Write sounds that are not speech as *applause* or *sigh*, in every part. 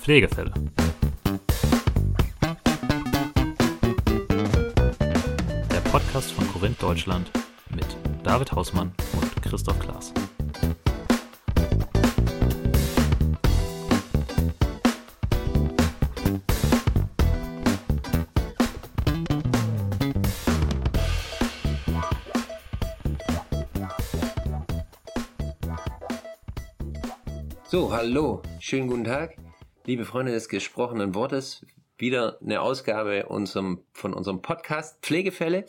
Pflegefälle. Der Podcast von Korinth Deutschland mit David Hausmann und Christoph Klaas. So, hallo, schönen guten Tag, liebe Freunde des gesprochenen Wortes. Wieder eine Ausgabe unserem, von unserem Podcast Pflegefälle.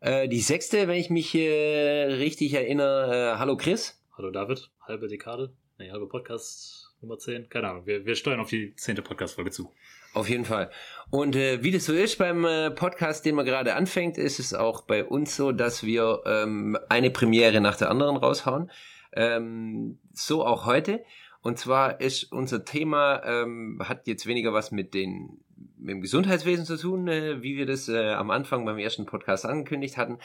Äh, die sechste, wenn ich mich äh, richtig erinnere. Äh, hallo Chris. Hallo David, halbe Dekade, nee, halbe Podcast Nummer 10, keine Ahnung, wir, wir steuern auf die zehnte Podcast-Folge zu. Auf jeden Fall. Und äh, wie das so ist beim äh, Podcast, den man gerade anfängt, ist es auch bei uns so, dass wir ähm, eine Premiere nach der anderen raushauen. Ähm, so auch heute. Und zwar ist unser Thema, ähm, hat jetzt weniger was mit, den, mit dem Gesundheitswesen zu tun, äh, wie wir das äh, am Anfang beim ersten Podcast angekündigt hatten,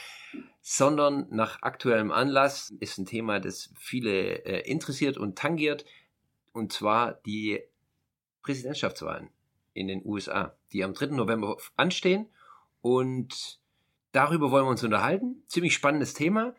sondern nach aktuellem Anlass ist ein Thema, das viele äh, interessiert und tangiert, und zwar die Präsidentschaftswahlen in den USA, die am 3. November anstehen. Und darüber wollen wir uns unterhalten. Ziemlich spannendes Thema.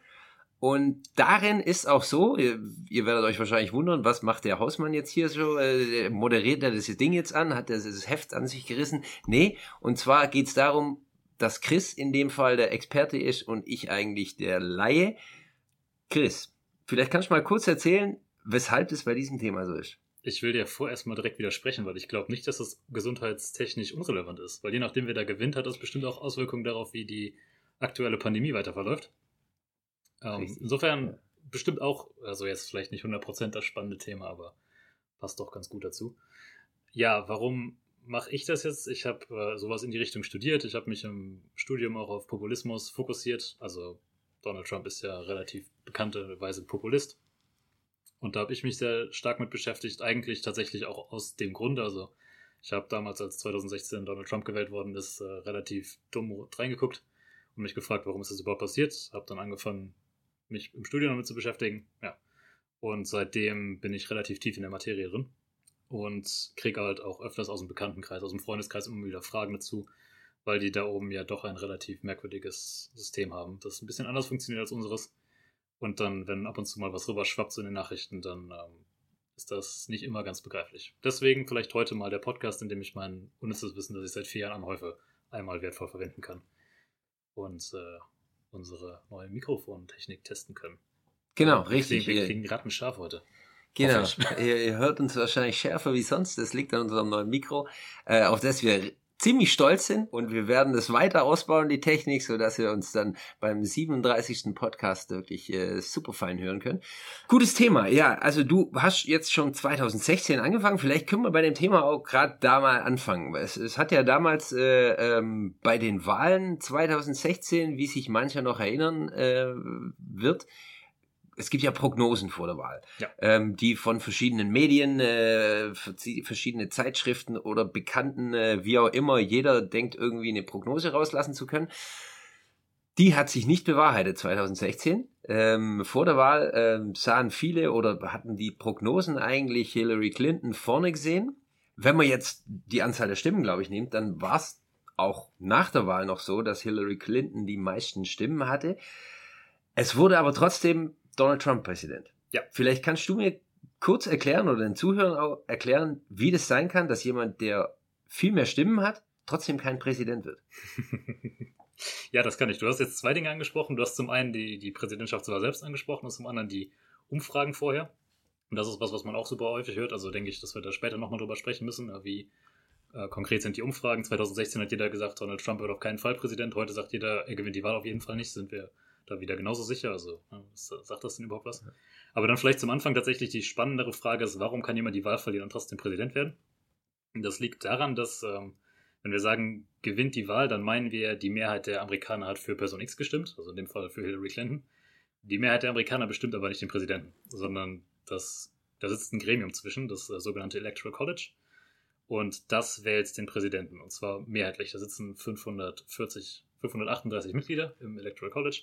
Und darin ist auch so, ihr, ihr, werdet euch wahrscheinlich wundern, was macht der Hausmann jetzt hier so? Äh, moderiert er das Ding jetzt an? Hat er das Heft an sich gerissen? Nee, und zwar geht's darum, dass Chris in dem Fall der Experte ist und ich eigentlich der Laie. Chris, vielleicht kannst du mal kurz erzählen, weshalb es bei diesem Thema so ist. Ich will dir vorerst mal direkt widersprechen, weil ich glaube nicht, dass das gesundheitstechnisch unrelevant ist. Weil je nachdem, wer da gewinnt, hat das bestimmt auch Auswirkungen darauf, wie die aktuelle Pandemie weiter verläuft. Ähm, insofern bestimmt auch, also jetzt vielleicht nicht 100% das spannende Thema, aber passt doch ganz gut dazu. Ja, warum mache ich das jetzt? Ich habe äh, sowas in die Richtung studiert. Ich habe mich im Studium auch auf Populismus fokussiert. Also Donald Trump ist ja relativ bekannterweise Populist. Und da habe ich mich sehr stark mit beschäftigt, eigentlich tatsächlich auch aus dem Grunde. Also ich habe damals, als 2016 Donald Trump gewählt worden ist, äh, relativ dumm reingeguckt und mich gefragt, warum ist das überhaupt passiert. Habe dann angefangen, mich im Studium damit zu beschäftigen. Ja. Und seitdem bin ich relativ tief in der Materie drin und kriege halt auch öfters aus dem Bekanntenkreis, aus dem Freundeskreis immer wieder Fragen dazu, weil die da oben ja doch ein relativ merkwürdiges System haben, das ein bisschen anders funktioniert als unseres. Und dann, wenn ab und zu mal was rüber schwappt so in den Nachrichten, dann ähm, ist das nicht immer ganz begreiflich. Deswegen vielleicht heute mal der Podcast, in dem ich mein unnützes Wissen, das ich seit vier Jahren anhäufe, einmal wertvoll verwenden kann. Und äh, unsere neue Mikrofontechnik testen können. Genau, richtig. Wir kriegen rattenscharf heute. Genau, ihr, ihr, hört uns wahrscheinlich schärfer wie sonst. Das liegt an unserem neuen Mikro, äh, auf das wir ziemlich stolz sind und wir werden das weiter ausbauen, die Technik, so dass wir uns dann beim 37. Podcast wirklich äh, super fein hören können. Gutes Thema, ja, also du hast jetzt schon 2016 angefangen, vielleicht können wir bei dem Thema auch gerade da mal anfangen. Es, es hat ja damals äh, ähm, bei den Wahlen 2016, wie sich mancher noch erinnern äh, wird, es gibt ja Prognosen vor der Wahl, ja. ähm, die von verschiedenen Medien, äh, verschiedene Zeitschriften oder Bekannten, äh, wie auch immer, jeder denkt irgendwie eine Prognose rauslassen zu können. Die hat sich nicht bewahrheitet 2016. Ähm, vor der Wahl ähm, sahen viele oder hatten die Prognosen eigentlich Hillary Clinton vorne gesehen. Wenn man jetzt die Anzahl der Stimmen, glaube ich, nimmt, dann war es auch nach der Wahl noch so, dass Hillary Clinton die meisten Stimmen hatte. Es wurde aber trotzdem Donald Trump Präsident. Ja. Vielleicht kannst du mir kurz erklären oder den Zuhörern auch erklären, wie das sein kann, dass jemand, der viel mehr Stimmen hat, trotzdem kein Präsident wird. *laughs* ja, das kann ich. Du hast jetzt zwei Dinge angesprochen. Du hast zum einen die, die Präsidentschaftswahl selbst angesprochen und zum anderen die Umfragen vorher. Und das ist was, was man auch super häufig hört. Also denke ich, dass wir da später nochmal drüber sprechen müssen, wie äh, konkret sind die Umfragen. 2016 hat jeder gesagt, Donald Trump wird auf keinen Fall Präsident. Heute sagt jeder, er gewinnt die Wahl auf jeden Fall nicht. Sind wir da wieder genauso sicher. Also, sagt das denn überhaupt was? Aber dann vielleicht zum Anfang tatsächlich die spannendere Frage ist, warum kann jemand die Wahl verlieren und trotzdem Präsident werden? Das liegt daran, dass, ähm, wenn wir sagen, gewinnt die Wahl, dann meinen wir, die Mehrheit der Amerikaner hat für Person X gestimmt, also in dem Fall für Hillary Clinton. Die Mehrheit der Amerikaner bestimmt aber nicht den Präsidenten, sondern das, da sitzt ein Gremium zwischen, das äh, sogenannte Electoral College. Und das wählt den Präsidenten. Und zwar mehrheitlich. Da sitzen 540, 538 Mitglieder im Electoral College.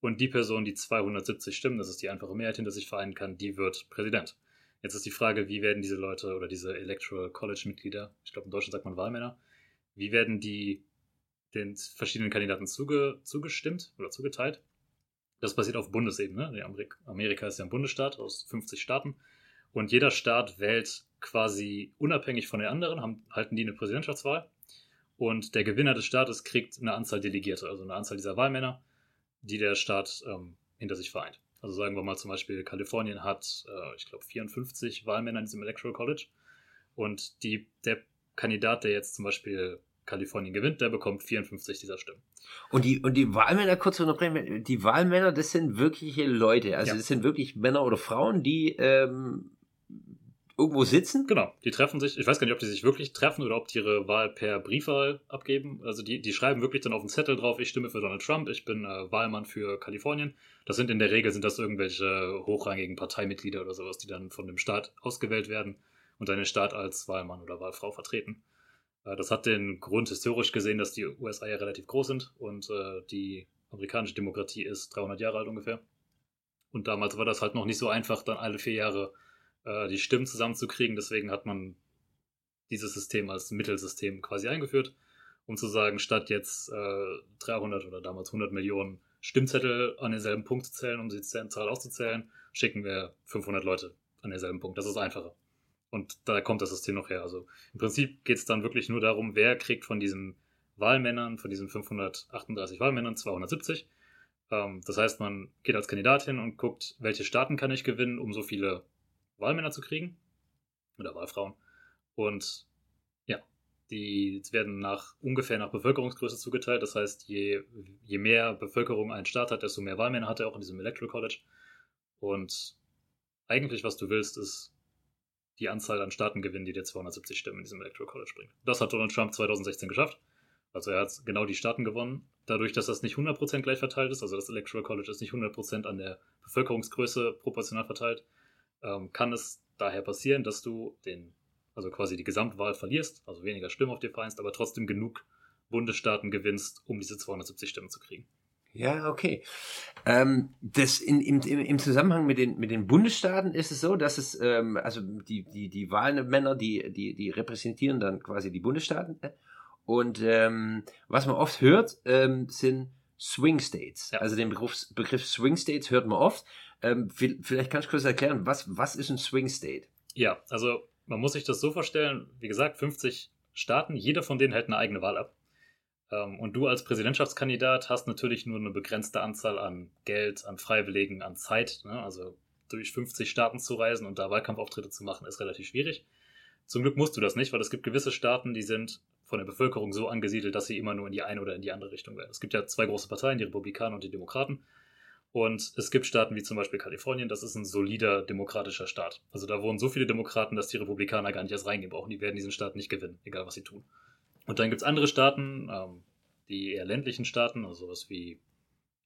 Und die Person, die 270 Stimmen, das ist die einfache Mehrheit, hinter sich vereinen kann, die wird Präsident. Jetzt ist die Frage, wie werden diese Leute oder diese Electoral College-Mitglieder, ich glaube in Deutschland sagt man Wahlmänner, wie werden die den verschiedenen Kandidaten zuge, zugestimmt oder zugeteilt? Das passiert auf Bundesebene. Amerika ist ja ein Bundesstaat aus 50 Staaten. Und jeder Staat wählt quasi unabhängig von den anderen, haben, halten die eine Präsidentschaftswahl. Und der Gewinner des Staates kriegt eine Anzahl Delegierte, also eine Anzahl dieser Wahlmänner, die der Staat ähm, hinter sich vereint. Also sagen wir mal zum Beispiel, Kalifornien hat, äh, ich glaube, 54 Wahlmänner in diesem Electoral College. Und die, der Kandidat, der jetzt zum Beispiel Kalifornien gewinnt, der bekommt 54 dieser Stimmen. Und die, und die Wahlmänner, kurz unterbrechen, die Wahlmänner, das sind wirkliche Leute. Also ja. das sind wirklich Männer oder Frauen, die ähm, irgendwo sitzen? Genau, die treffen sich. Ich weiß gar nicht, ob die sich wirklich treffen oder ob die ihre Wahl per Briefwahl abgeben. Also die, die schreiben wirklich dann auf den Zettel drauf, ich stimme für Donald Trump, ich bin äh, Wahlmann für Kalifornien. Das sind in der Regel sind das irgendwelche hochrangigen Parteimitglieder oder sowas, die dann von dem Staat ausgewählt werden und dann den Staat als Wahlmann oder Wahlfrau vertreten. Äh, das hat den Grund historisch gesehen, dass die USA ja relativ groß sind und äh, die amerikanische Demokratie ist 300 Jahre alt ungefähr. Und damals war das halt noch nicht so einfach, dann alle vier Jahre äh, die Stimmen zusammenzukriegen. Deswegen hat man dieses System als Mittelsystem quasi eingeführt, um zu sagen, statt jetzt äh, 300 oder damals 100 Millionen Stimmzettel an denselben Punkt zu zählen, um die Zahl auszuzählen, schicken wir 500 Leute an denselben Punkt. Das ist einfacher. Und da kommt das System noch her. Also im Prinzip geht es dann wirklich nur darum, wer kriegt von diesen Wahlmännern, von diesen 538 Wahlmännern 270. Ähm, das heißt, man geht als Kandidat hin und guckt, welche Staaten kann ich gewinnen, um so viele Wahlmänner zu kriegen. Oder Wahlfrauen. Und ja, die werden nach ungefähr nach Bevölkerungsgröße zugeteilt. Das heißt, je, je mehr Bevölkerung ein Staat hat, desto mehr Wahlmänner hat er auch in diesem Electoral College. Und eigentlich, was du willst, ist die Anzahl an Staaten gewinnen, die dir 270 Stimmen in diesem Electoral College bringt. Das hat Donald Trump 2016 geschafft. Also er hat genau die Staaten gewonnen. Dadurch, dass das nicht 100% gleich verteilt ist, also das Electoral College ist nicht 100% an der Bevölkerungsgröße proportional verteilt, ähm, kann es daher passieren, dass du den, also quasi die Gesamtwahl verlierst, also weniger Stimmen auf dir vereinst, aber trotzdem genug Bundesstaaten gewinnst, um diese 270 Stimmen zu kriegen. Ja, okay. Ähm, das in, im, im Zusammenhang mit den, mit den Bundesstaaten ist es so, dass es, ähm, also die, die, die Wahlmänner, die, die, die repräsentieren dann quasi die Bundesstaaten. Ne? Und ähm, was man oft hört, ähm, sind Swing States. Ja. Also den Begriff, Begriff Swing States hört man oft. Ähm, vielleicht kannst du kurz erklären, was, was ist ein Swing State? Ja, also man muss sich das so vorstellen, wie gesagt, 50 Staaten, jeder von denen hält eine eigene Wahl ab. Ähm, und du als Präsidentschaftskandidat hast natürlich nur eine begrenzte Anzahl an Geld, an Freiwilligen, an Zeit. Ne? Also durch 50 Staaten zu reisen und da Wahlkampfauftritte zu machen, ist relativ schwierig. Zum Glück musst du das nicht, weil es gibt gewisse Staaten, die sind von der Bevölkerung so angesiedelt, dass sie immer nur in die eine oder in die andere Richtung werden. Es gibt ja zwei große Parteien, die Republikaner und die Demokraten. Und es gibt Staaten wie zum Beispiel Kalifornien, das ist ein solider demokratischer Staat. Also da wohnen so viele Demokraten, dass die Republikaner gar nicht erst reingehen brauchen. Die werden diesen Staat nicht gewinnen, egal was sie tun. Und dann gibt es andere Staaten, ähm, die eher ländlichen Staaten, also sowas wie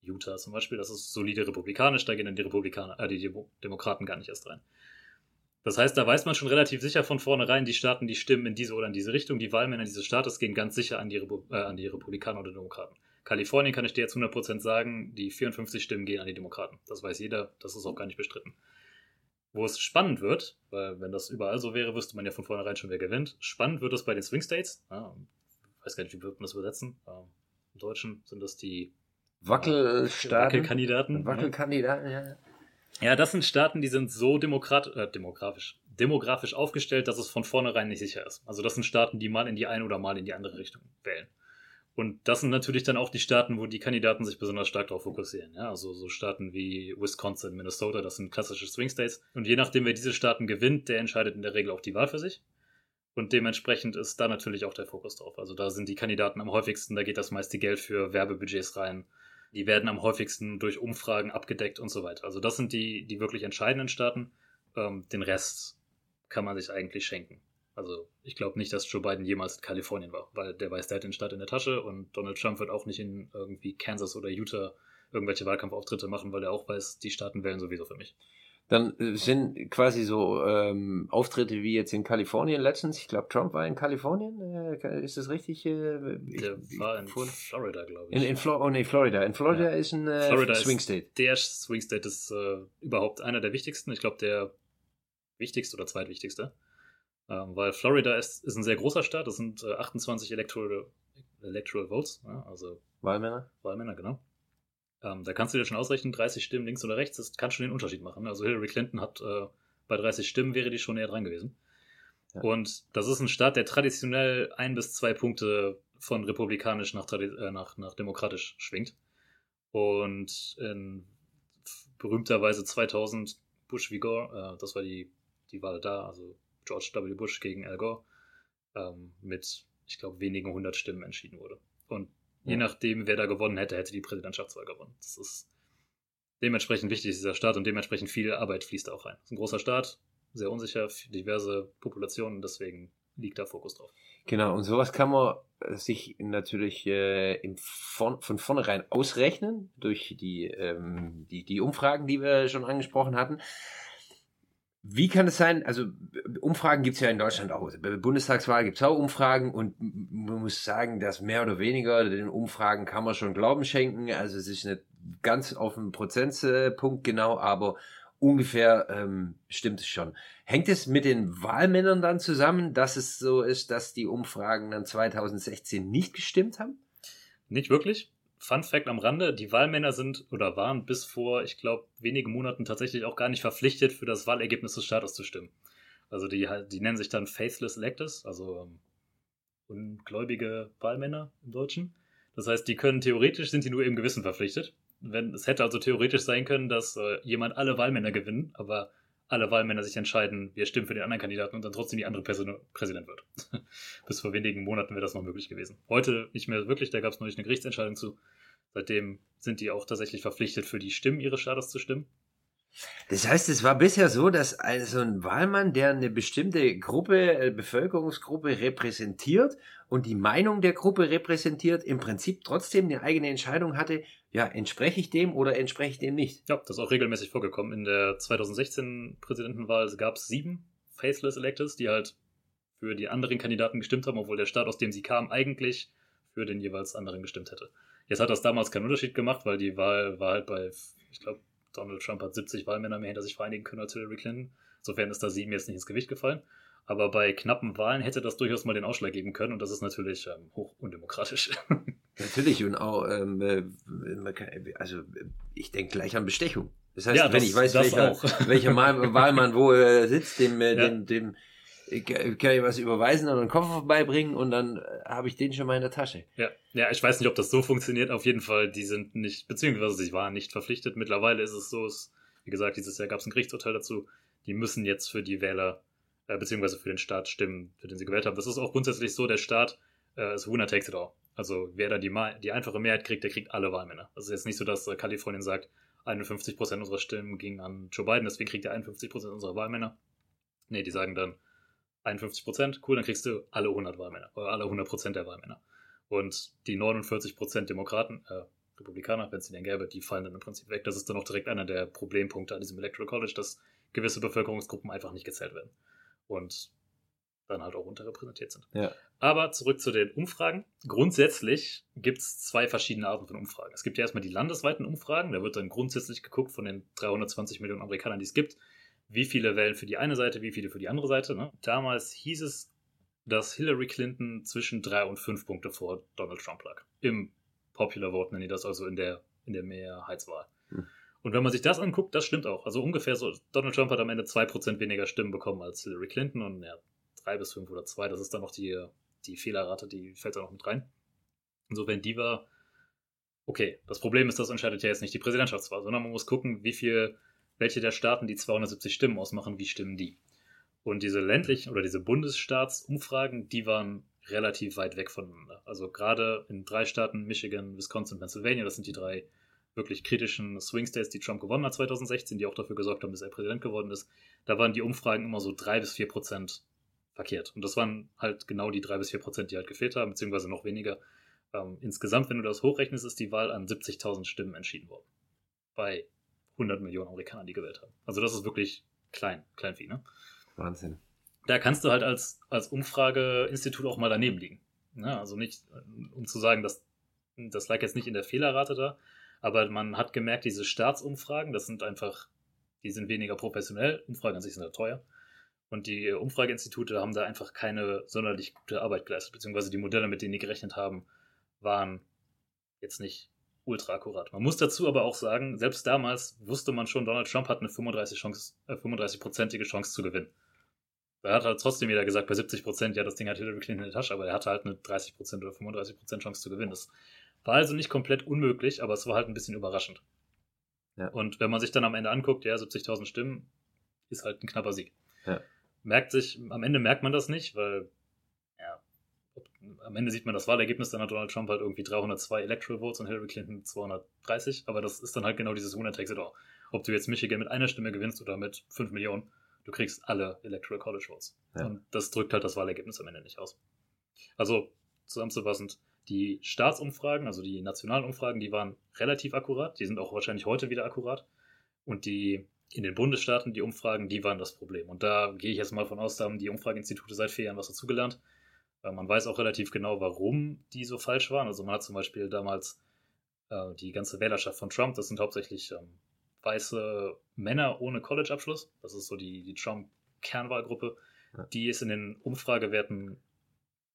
Utah zum Beispiel, das ist solide republikanisch, da gehen dann die Republikaner, äh, die Demo Demokraten gar nicht erst rein. Das heißt, da weiß man schon relativ sicher von vornherein, die Staaten, die stimmen in diese oder in diese Richtung, die Wahlmänner dieses Staates gehen ganz sicher an die, Repu äh, an die Republikaner oder Demokraten. Kalifornien kann ich dir jetzt 100% sagen, die 54 Stimmen gehen an die Demokraten. Das weiß jeder, das ist auch gar nicht bestritten. Wo es spannend wird, weil wenn das überall so wäre, wüsste man ja von vornherein schon, wer gewinnt. Spannend wird es bei den Swing States. Ja, ich weiß gar nicht, wie wird man das übersetzen. Ähm, Im Deutschen sind das die Wackelstaaten. Wackelkandidaten. Wackelkandidaten, ja. Ja, das sind Staaten, die sind so demokrat, äh, demografisch, demografisch aufgestellt, dass es von vornherein nicht sicher ist. Also das sind Staaten, die mal in die eine oder mal in die andere Richtung wählen. Und das sind natürlich dann auch die Staaten, wo die Kandidaten sich besonders stark darauf fokussieren. Ja, also so Staaten wie Wisconsin, Minnesota, das sind klassische Swing States. Und je nachdem, wer diese Staaten gewinnt, der entscheidet in der Regel auch die Wahl für sich. Und dementsprechend ist da natürlich auch der Fokus drauf. Also da sind die Kandidaten am häufigsten, da geht das meiste Geld für Werbebudgets rein. Die werden am häufigsten durch Umfragen abgedeckt und so weiter. Also das sind die, die wirklich entscheidenden Staaten. Ähm, den Rest kann man sich eigentlich schenken. Also ich glaube nicht, dass Joe Biden jemals in Kalifornien war, weil der weiß, der hat den Staat in der Tasche und Donald Trump wird auch nicht in irgendwie Kansas oder Utah irgendwelche Wahlkampfauftritte machen, weil er auch weiß, die Staaten wählen sowieso für mich. Dann äh, sind quasi so ähm, Auftritte wie jetzt in Kalifornien letztens. Ich glaube, Trump war in Kalifornien. Äh, ist das richtig? Äh, der ich, war in Florida, glaube ich. In, in Flo oh, nee, Florida. In Florida ja. ist ein äh, Swing State. der Swing State ist äh, überhaupt einer der wichtigsten. Ich glaube, der wichtigste oder zweitwichtigste. Ähm, weil Florida ist, ist ein sehr großer Staat, das sind äh, 28 Electoral, Electoral Votes, ja, also Wahlmänner. Wahlmänner, genau. Ähm, da kannst du dir schon ausrechnen, 30 Stimmen links oder rechts, das kann schon den Unterschied machen. Also Hillary Clinton hat äh, bei 30 Stimmen wäre die schon näher dran gewesen. Ja. Und das ist ein Staat, der traditionell ein bis zwei Punkte von republikanisch nach, äh, nach, nach demokratisch schwingt. Und in berühmterweise 2000 Bush wie Gore, äh, das war die, die Wahl da, also George W. Bush gegen Al Gore, ähm, mit, ich glaube, wenigen hundert Stimmen entschieden wurde. Und je nachdem, wer da gewonnen hätte, hätte die Präsidentschaftswahl gewonnen. Das ist dementsprechend wichtig, dieser Staat, und dementsprechend viel Arbeit fließt auch rein. Es ist ein großer Staat, sehr unsicher, diverse Populationen, deswegen liegt da Fokus drauf. Genau, und sowas kann man sich natürlich äh, im von, von vornherein ausrechnen durch die, ähm, die, die Umfragen, die wir schon angesprochen hatten. Wie kann es sein, also Umfragen gibt es ja in Deutschland auch. Bei der Bundestagswahl gibt es auch Umfragen und man muss sagen, dass mehr oder weniger den Umfragen kann man schon Glauben schenken. Also es ist nicht ganz auf den Prozentpunkt genau, aber ungefähr ähm, stimmt es schon. Hängt es mit den Wahlmännern dann zusammen, dass es so ist, dass die Umfragen dann 2016 nicht gestimmt haben? Nicht wirklich. Fun Fact am Rande: Die Wahlmänner sind oder waren bis vor, ich glaube, wenigen Monaten tatsächlich auch gar nicht verpflichtet, für das Wahlergebnis des Staates zu stimmen. Also die, die nennen sich dann Faithless Electors, also ähm, ungläubige Wahlmänner im Deutschen. Das heißt, die können theoretisch, sind die nur im Gewissen verpflichtet wenn, es hätte also theoretisch sein können, dass äh, jemand alle Wahlmänner gewinnen, aber alle Wahlmänner sich entscheiden, wir stimmen für den anderen Kandidaten und dann trotzdem die andere Person Präsident wird. *laughs* Bis vor wenigen Monaten wäre das noch möglich gewesen. Heute nicht mehr wirklich, da gab es neulich eine Gerichtsentscheidung zu. Seitdem sind die auch tatsächlich verpflichtet, für die Stimmen ihres Staates zu stimmen. Das heißt, es war bisher so, dass also ein Wahlmann, der eine bestimmte Gruppe, äh, Bevölkerungsgruppe repräsentiert und die Meinung der Gruppe repräsentiert, im Prinzip trotzdem eine eigene Entscheidung hatte, ja, entspreche ich dem oder entspreche ich dem nicht? Ja, das ist auch regelmäßig vorgekommen. In der 2016 Präsidentenwahl gab es sieben Faceless Electors, die halt für die anderen Kandidaten gestimmt haben, obwohl der Staat, aus dem sie kamen, eigentlich für den jeweils anderen gestimmt hätte. Jetzt hat das damals keinen Unterschied gemacht, weil die Wahl war halt bei, ich glaube, Donald Trump hat 70 Wahlmänner mehr hinter sich vereinigen können als Hillary Clinton. Insofern ist da sieben jetzt nicht ins Gewicht gefallen. Aber bei knappen Wahlen hätte das durchaus mal den Ausschlag geben können und das ist natürlich ähm, hoch undemokratisch. *laughs* Natürlich und auch, ähm, äh, also ich denke gleich an Bestechung. Das heißt, ja, das, wenn ich weiß, welcher, *laughs* welcher Wahlmann wo äh, sitzt, dem, äh, ja. dem, dem kann ich was überweisen und einen Koffer vorbeibringen und dann äh, habe ich den schon mal in der Tasche. Ja. ja, ich weiß nicht, ob das so funktioniert. Auf jeden Fall, die sind nicht, beziehungsweise sie waren nicht verpflichtet. Mittlerweile ist es so, es, wie gesagt, dieses Jahr gab es ein Gerichtsurteil dazu. Die müssen jetzt für die Wähler äh, beziehungsweise für den Staat stimmen, für den sie gewählt haben. Das ist auch grundsätzlich so, der Staat äh, ist winner takes it all. Also wer da die, die einfache Mehrheit kriegt, der kriegt alle Wahlmänner. Das ist jetzt nicht so, dass äh, Kalifornien sagt, 51% unserer Stimmen gingen an Joe Biden, deswegen kriegt er 51% unserer Wahlmänner. Nee, die sagen dann 51%, cool, dann kriegst du alle 100 Wahlmänner, oder alle 100% der Wahlmänner. Und die 49% Demokraten, äh, Republikaner, wenn es die denn gäbe, die fallen dann im Prinzip weg. Das ist dann auch direkt einer der Problempunkte an diesem Electoral College, dass gewisse Bevölkerungsgruppen einfach nicht gezählt werden und dann halt auch unterrepräsentiert sind. Ja. Aber zurück zu den Umfragen. Grundsätzlich gibt es zwei verschiedene Arten von Umfragen. Es gibt ja erstmal die landesweiten Umfragen. Da wird dann grundsätzlich geguckt von den 320 Millionen Amerikanern, die es gibt, wie viele wählen für die eine Seite, wie viele für die andere Seite. Ne? Damals hieß es, dass Hillary Clinton zwischen drei und fünf Punkte vor Donald Trump lag. Im Popular Vote nennen die das also in der, in der Mehrheitswahl. Hm. Und wenn man sich das anguckt, das stimmt auch. Also ungefähr so, Donald Trump hat am Ende 2% weniger Stimmen bekommen als Hillary Clinton und ja, 3 bis 5 oder 2, das ist dann noch die, die Fehlerrate, die fällt da noch mit rein. Insofern die war, okay, das Problem ist, das entscheidet ja jetzt nicht die Präsidentschaftswahl, sondern man muss gucken, wie viel, welche der Staaten die 270 Stimmen ausmachen, wie stimmen die. Und diese ländlichen oder diese Bundesstaatsumfragen, die waren relativ weit weg voneinander. Also gerade in drei Staaten, Michigan, Wisconsin, Pennsylvania, das sind die drei wirklich kritischen Swing States, die Trump gewonnen hat 2016, die auch dafür gesorgt haben, dass er Präsident geworden ist, da waren die Umfragen immer so drei bis vier Prozent verkehrt. Und das waren halt genau die drei bis vier Prozent, die halt gefehlt haben, beziehungsweise noch weniger. Ähm, insgesamt, wenn du das hochrechnest, ist die Wahl an 70.000 Stimmen entschieden worden. Bei 100 Millionen Amerikanern, die gewählt haben. Also das ist wirklich klein, klein viel, ne? Wahnsinn. Da kannst du halt als, als Umfrageinstitut auch mal daneben liegen. Ja, also nicht, um zu sagen, dass das lag jetzt nicht in der Fehlerrate da, aber man hat gemerkt, diese Staatsumfragen, das sind einfach, die sind weniger professionell. Umfragen an sich sind halt teuer. Und die Umfrageinstitute haben da einfach keine sonderlich gute Arbeit geleistet, beziehungsweise die Modelle, mit denen die gerechnet haben, waren jetzt nicht ultra akkurat. Man muss dazu aber auch sagen, selbst damals wusste man schon, Donald Trump hat eine 35 Chance, äh, 35-prozentige Chance zu gewinnen. Da hat halt trotzdem jeder gesagt, bei 70 Prozent, ja, das Ding hat Hillary Clinton in der Tasche, aber er hatte halt eine 30 Prozent oder 35 Prozent Chance zu gewinnen. Das war also nicht komplett unmöglich, aber es war halt ein bisschen überraschend. Ja. Und wenn man sich dann am Ende anguckt, ja, 70.000 Stimmen ist halt ein knapper Sieg. Ja. Merkt sich, am Ende merkt man das nicht, weil am Ende sieht man das Wahlergebnis, dann hat Donald Trump halt irgendwie 302 Electoral Votes und Hillary Clinton 230, aber das ist dann halt genau dieses Winner takes it all. Ob du jetzt Michigan mit einer Stimme gewinnst oder mit 5 Millionen, du kriegst alle Electoral College Votes. Ja. Und das drückt halt das Wahlergebnis am Ende nicht aus. Also, zusammenzufassend, die Staatsumfragen, also die nationalen Umfragen, die waren relativ akkurat, die sind auch wahrscheinlich heute wieder akkurat. Und die in den Bundesstaaten, die Umfragen, die waren das Problem. Und da gehe ich jetzt mal von aus, da haben die Umfrageinstitute seit vier Jahren was dazugelernt. Man weiß auch relativ genau, warum die so falsch waren. Also man hat zum Beispiel damals äh, die ganze Wählerschaft von Trump, das sind hauptsächlich ähm, weiße Männer ohne College-Abschluss. Das ist so die, die Trump-Kernwahlgruppe. Die ist in den Umfragewerten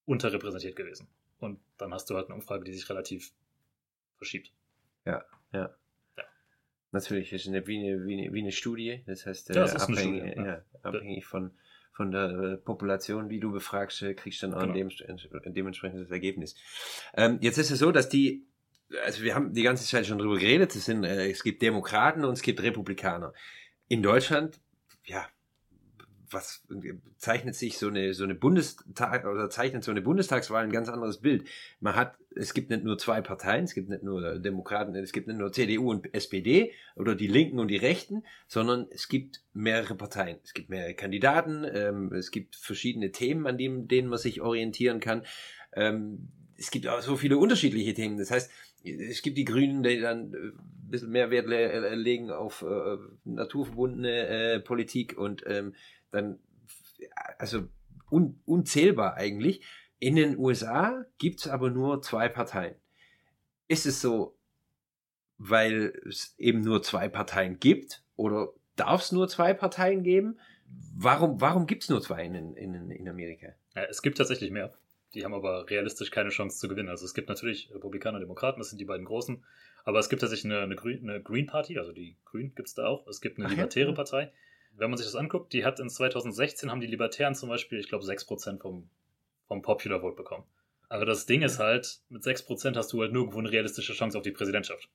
unterrepräsentiert gewesen. Und dann hast du halt eine Umfrage, die sich relativ verschiebt. Ja, ja. Ja. Natürlich, ist eine, wie, eine, wie, eine, wie eine Studie. Das heißt, ja, das äh, abhängig, Studie, ja. abhängig von von der äh, Population, wie du befragst, äh, kriegst du dann auch genau. ein, dementsprechendes Ergebnis. Ähm, jetzt ist es so, dass die, also wir haben die ganze Zeit schon drüber geredet, es, sind, äh, es gibt Demokraten und es gibt Republikaner. In Deutschland, ja, was zeichnet sich so eine so eine Bundestag oder zeichnet so eine Bundestagswahl ein ganz anderes Bild. Man hat es gibt nicht nur zwei Parteien, es gibt nicht nur Demokraten, es gibt nicht nur CDU und SPD oder die Linken und die Rechten, sondern es gibt mehrere Parteien, es gibt mehrere Kandidaten, ähm, es gibt verschiedene Themen, an denen, denen man sich orientieren kann. Ähm, es gibt auch so viele unterschiedliche Themen. Das heißt, es gibt die Grünen, die dann ein bisschen mehr Wert le legen auf äh, naturverbundene äh, Politik und ähm, dann, also un, unzählbar eigentlich. In den USA gibt es aber nur zwei Parteien. Ist es so, weil es eben nur zwei Parteien gibt oder darf es nur zwei Parteien geben? Warum, warum gibt es nur zwei in, in, in Amerika? Ja, es gibt tatsächlich mehr. Die haben aber realistisch keine Chance zu gewinnen. Also es gibt natürlich Republikaner und Demokraten, das sind die beiden großen. Aber es gibt tatsächlich eine, eine, Green, eine Green Party, also die Green gibt es da auch. Es gibt eine Ach, Libertäre ja? Partei wenn man sich das anguckt, die hat in 2016 haben die Libertären zum Beispiel, ich glaube, 6% vom, vom Popular Vote bekommen. Aber das Ding ist halt, mit 6% hast du halt nirgendwo eine realistische Chance auf die Präsidentschaft.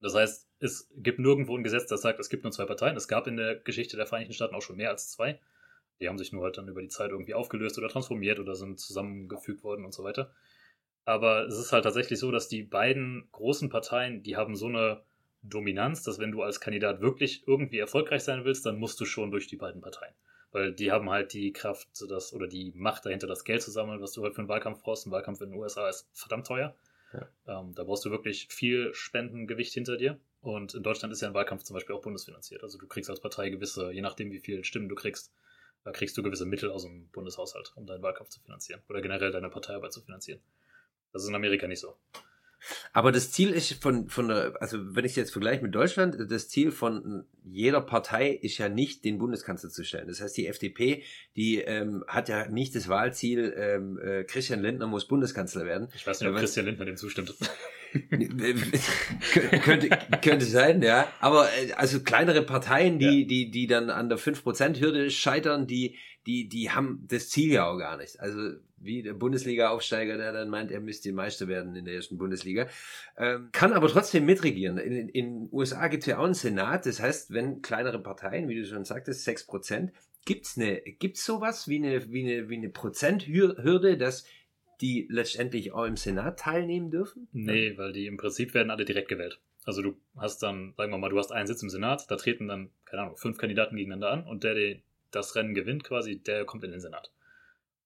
Das heißt, es gibt nirgendwo ein Gesetz, das sagt, es gibt nur zwei Parteien. Es gab in der Geschichte der Vereinigten Staaten auch schon mehr als zwei. Die haben sich nur halt dann über die Zeit irgendwie aufgelöst oder transformiert oder sind zusammengefügt worden und so weiter. Aber es ist halt tatsächlich so, dass die beiden großen Parteien, die haben so eine Dominanz, dass wenn du als Kandidat wirklich irgendwie erfolgreich sein willst, dann musst du schon durch die beiden Parteien. Weil die haben halt die Kraft das, oder die Macht dahinter, das Geld zu sammeln, was du halt für einen Wahlkampf brauchst. Ein Wahlkampf in den USA ist verdammt teuer. Ja. Ähm, da brauchst du wirklich viel Spendengewicht hinter dir. Und in Deutschland ist ja ein Wahlkampf zum Beispiel auch bundesfinanziert. Also du kriegst als Partei gewisse, je nachdem wie viele Stimmen du kriegst, da kriegst du gewisse Mittel aus dem Bundeshaushalt, um deinen Wahlkampf zu finanzieren. Oder generell deine Parteiarbeit zu finanzieren. Das ist in Amerika nicht so. Aber das Ziel ist von, von der, also wenn ich es jetzt vergleiche mit Deutschland, das Ziel von jeder Partei ist ja nicht, den Bundeskanzler zu stellen. Das heißt, die FDP, die ähm, hat ja nicht das Wahlziel, ähm, äh, Christian Lindner muss Bundeskanzler werden. Ich weiß nicht, ob Christian Lindner dem zustimmt. *laughs* *laughs* könnte, könnte sein, ja. Aber äh, also kleinere Parteien, die, ja. die, die dann an der 5%-Hürde scheitern, die, die, die haben das Ziel ja auch gar nicht. Also wie der Bundesliga-Aufsteiger, der dann meint, er müsste Meister werden in der ersten Bundesliga. Ähm, kann aber trotzdem mitregieren. In den USA gibt es ja auch einen Senat, das heißt, wenn kleinere Parteien, wie du schon sagtest, 6%, gibt's eine, gibt's sowas wie eine, wie eine, wie eine Prozenthürde, dass die letztendlich auch im Senat teilnehmen dürfen? Nee, weil die im Prinzip werden alle direkt gewählt. Also du hast dann, sagen wir mal, du hast einen Sitz im Senat, da treten dann, keine Ahnung, fünf Kandidaten gegeneinander an und der, der das Rennen gewinnt quasi, der kommt in den Senat.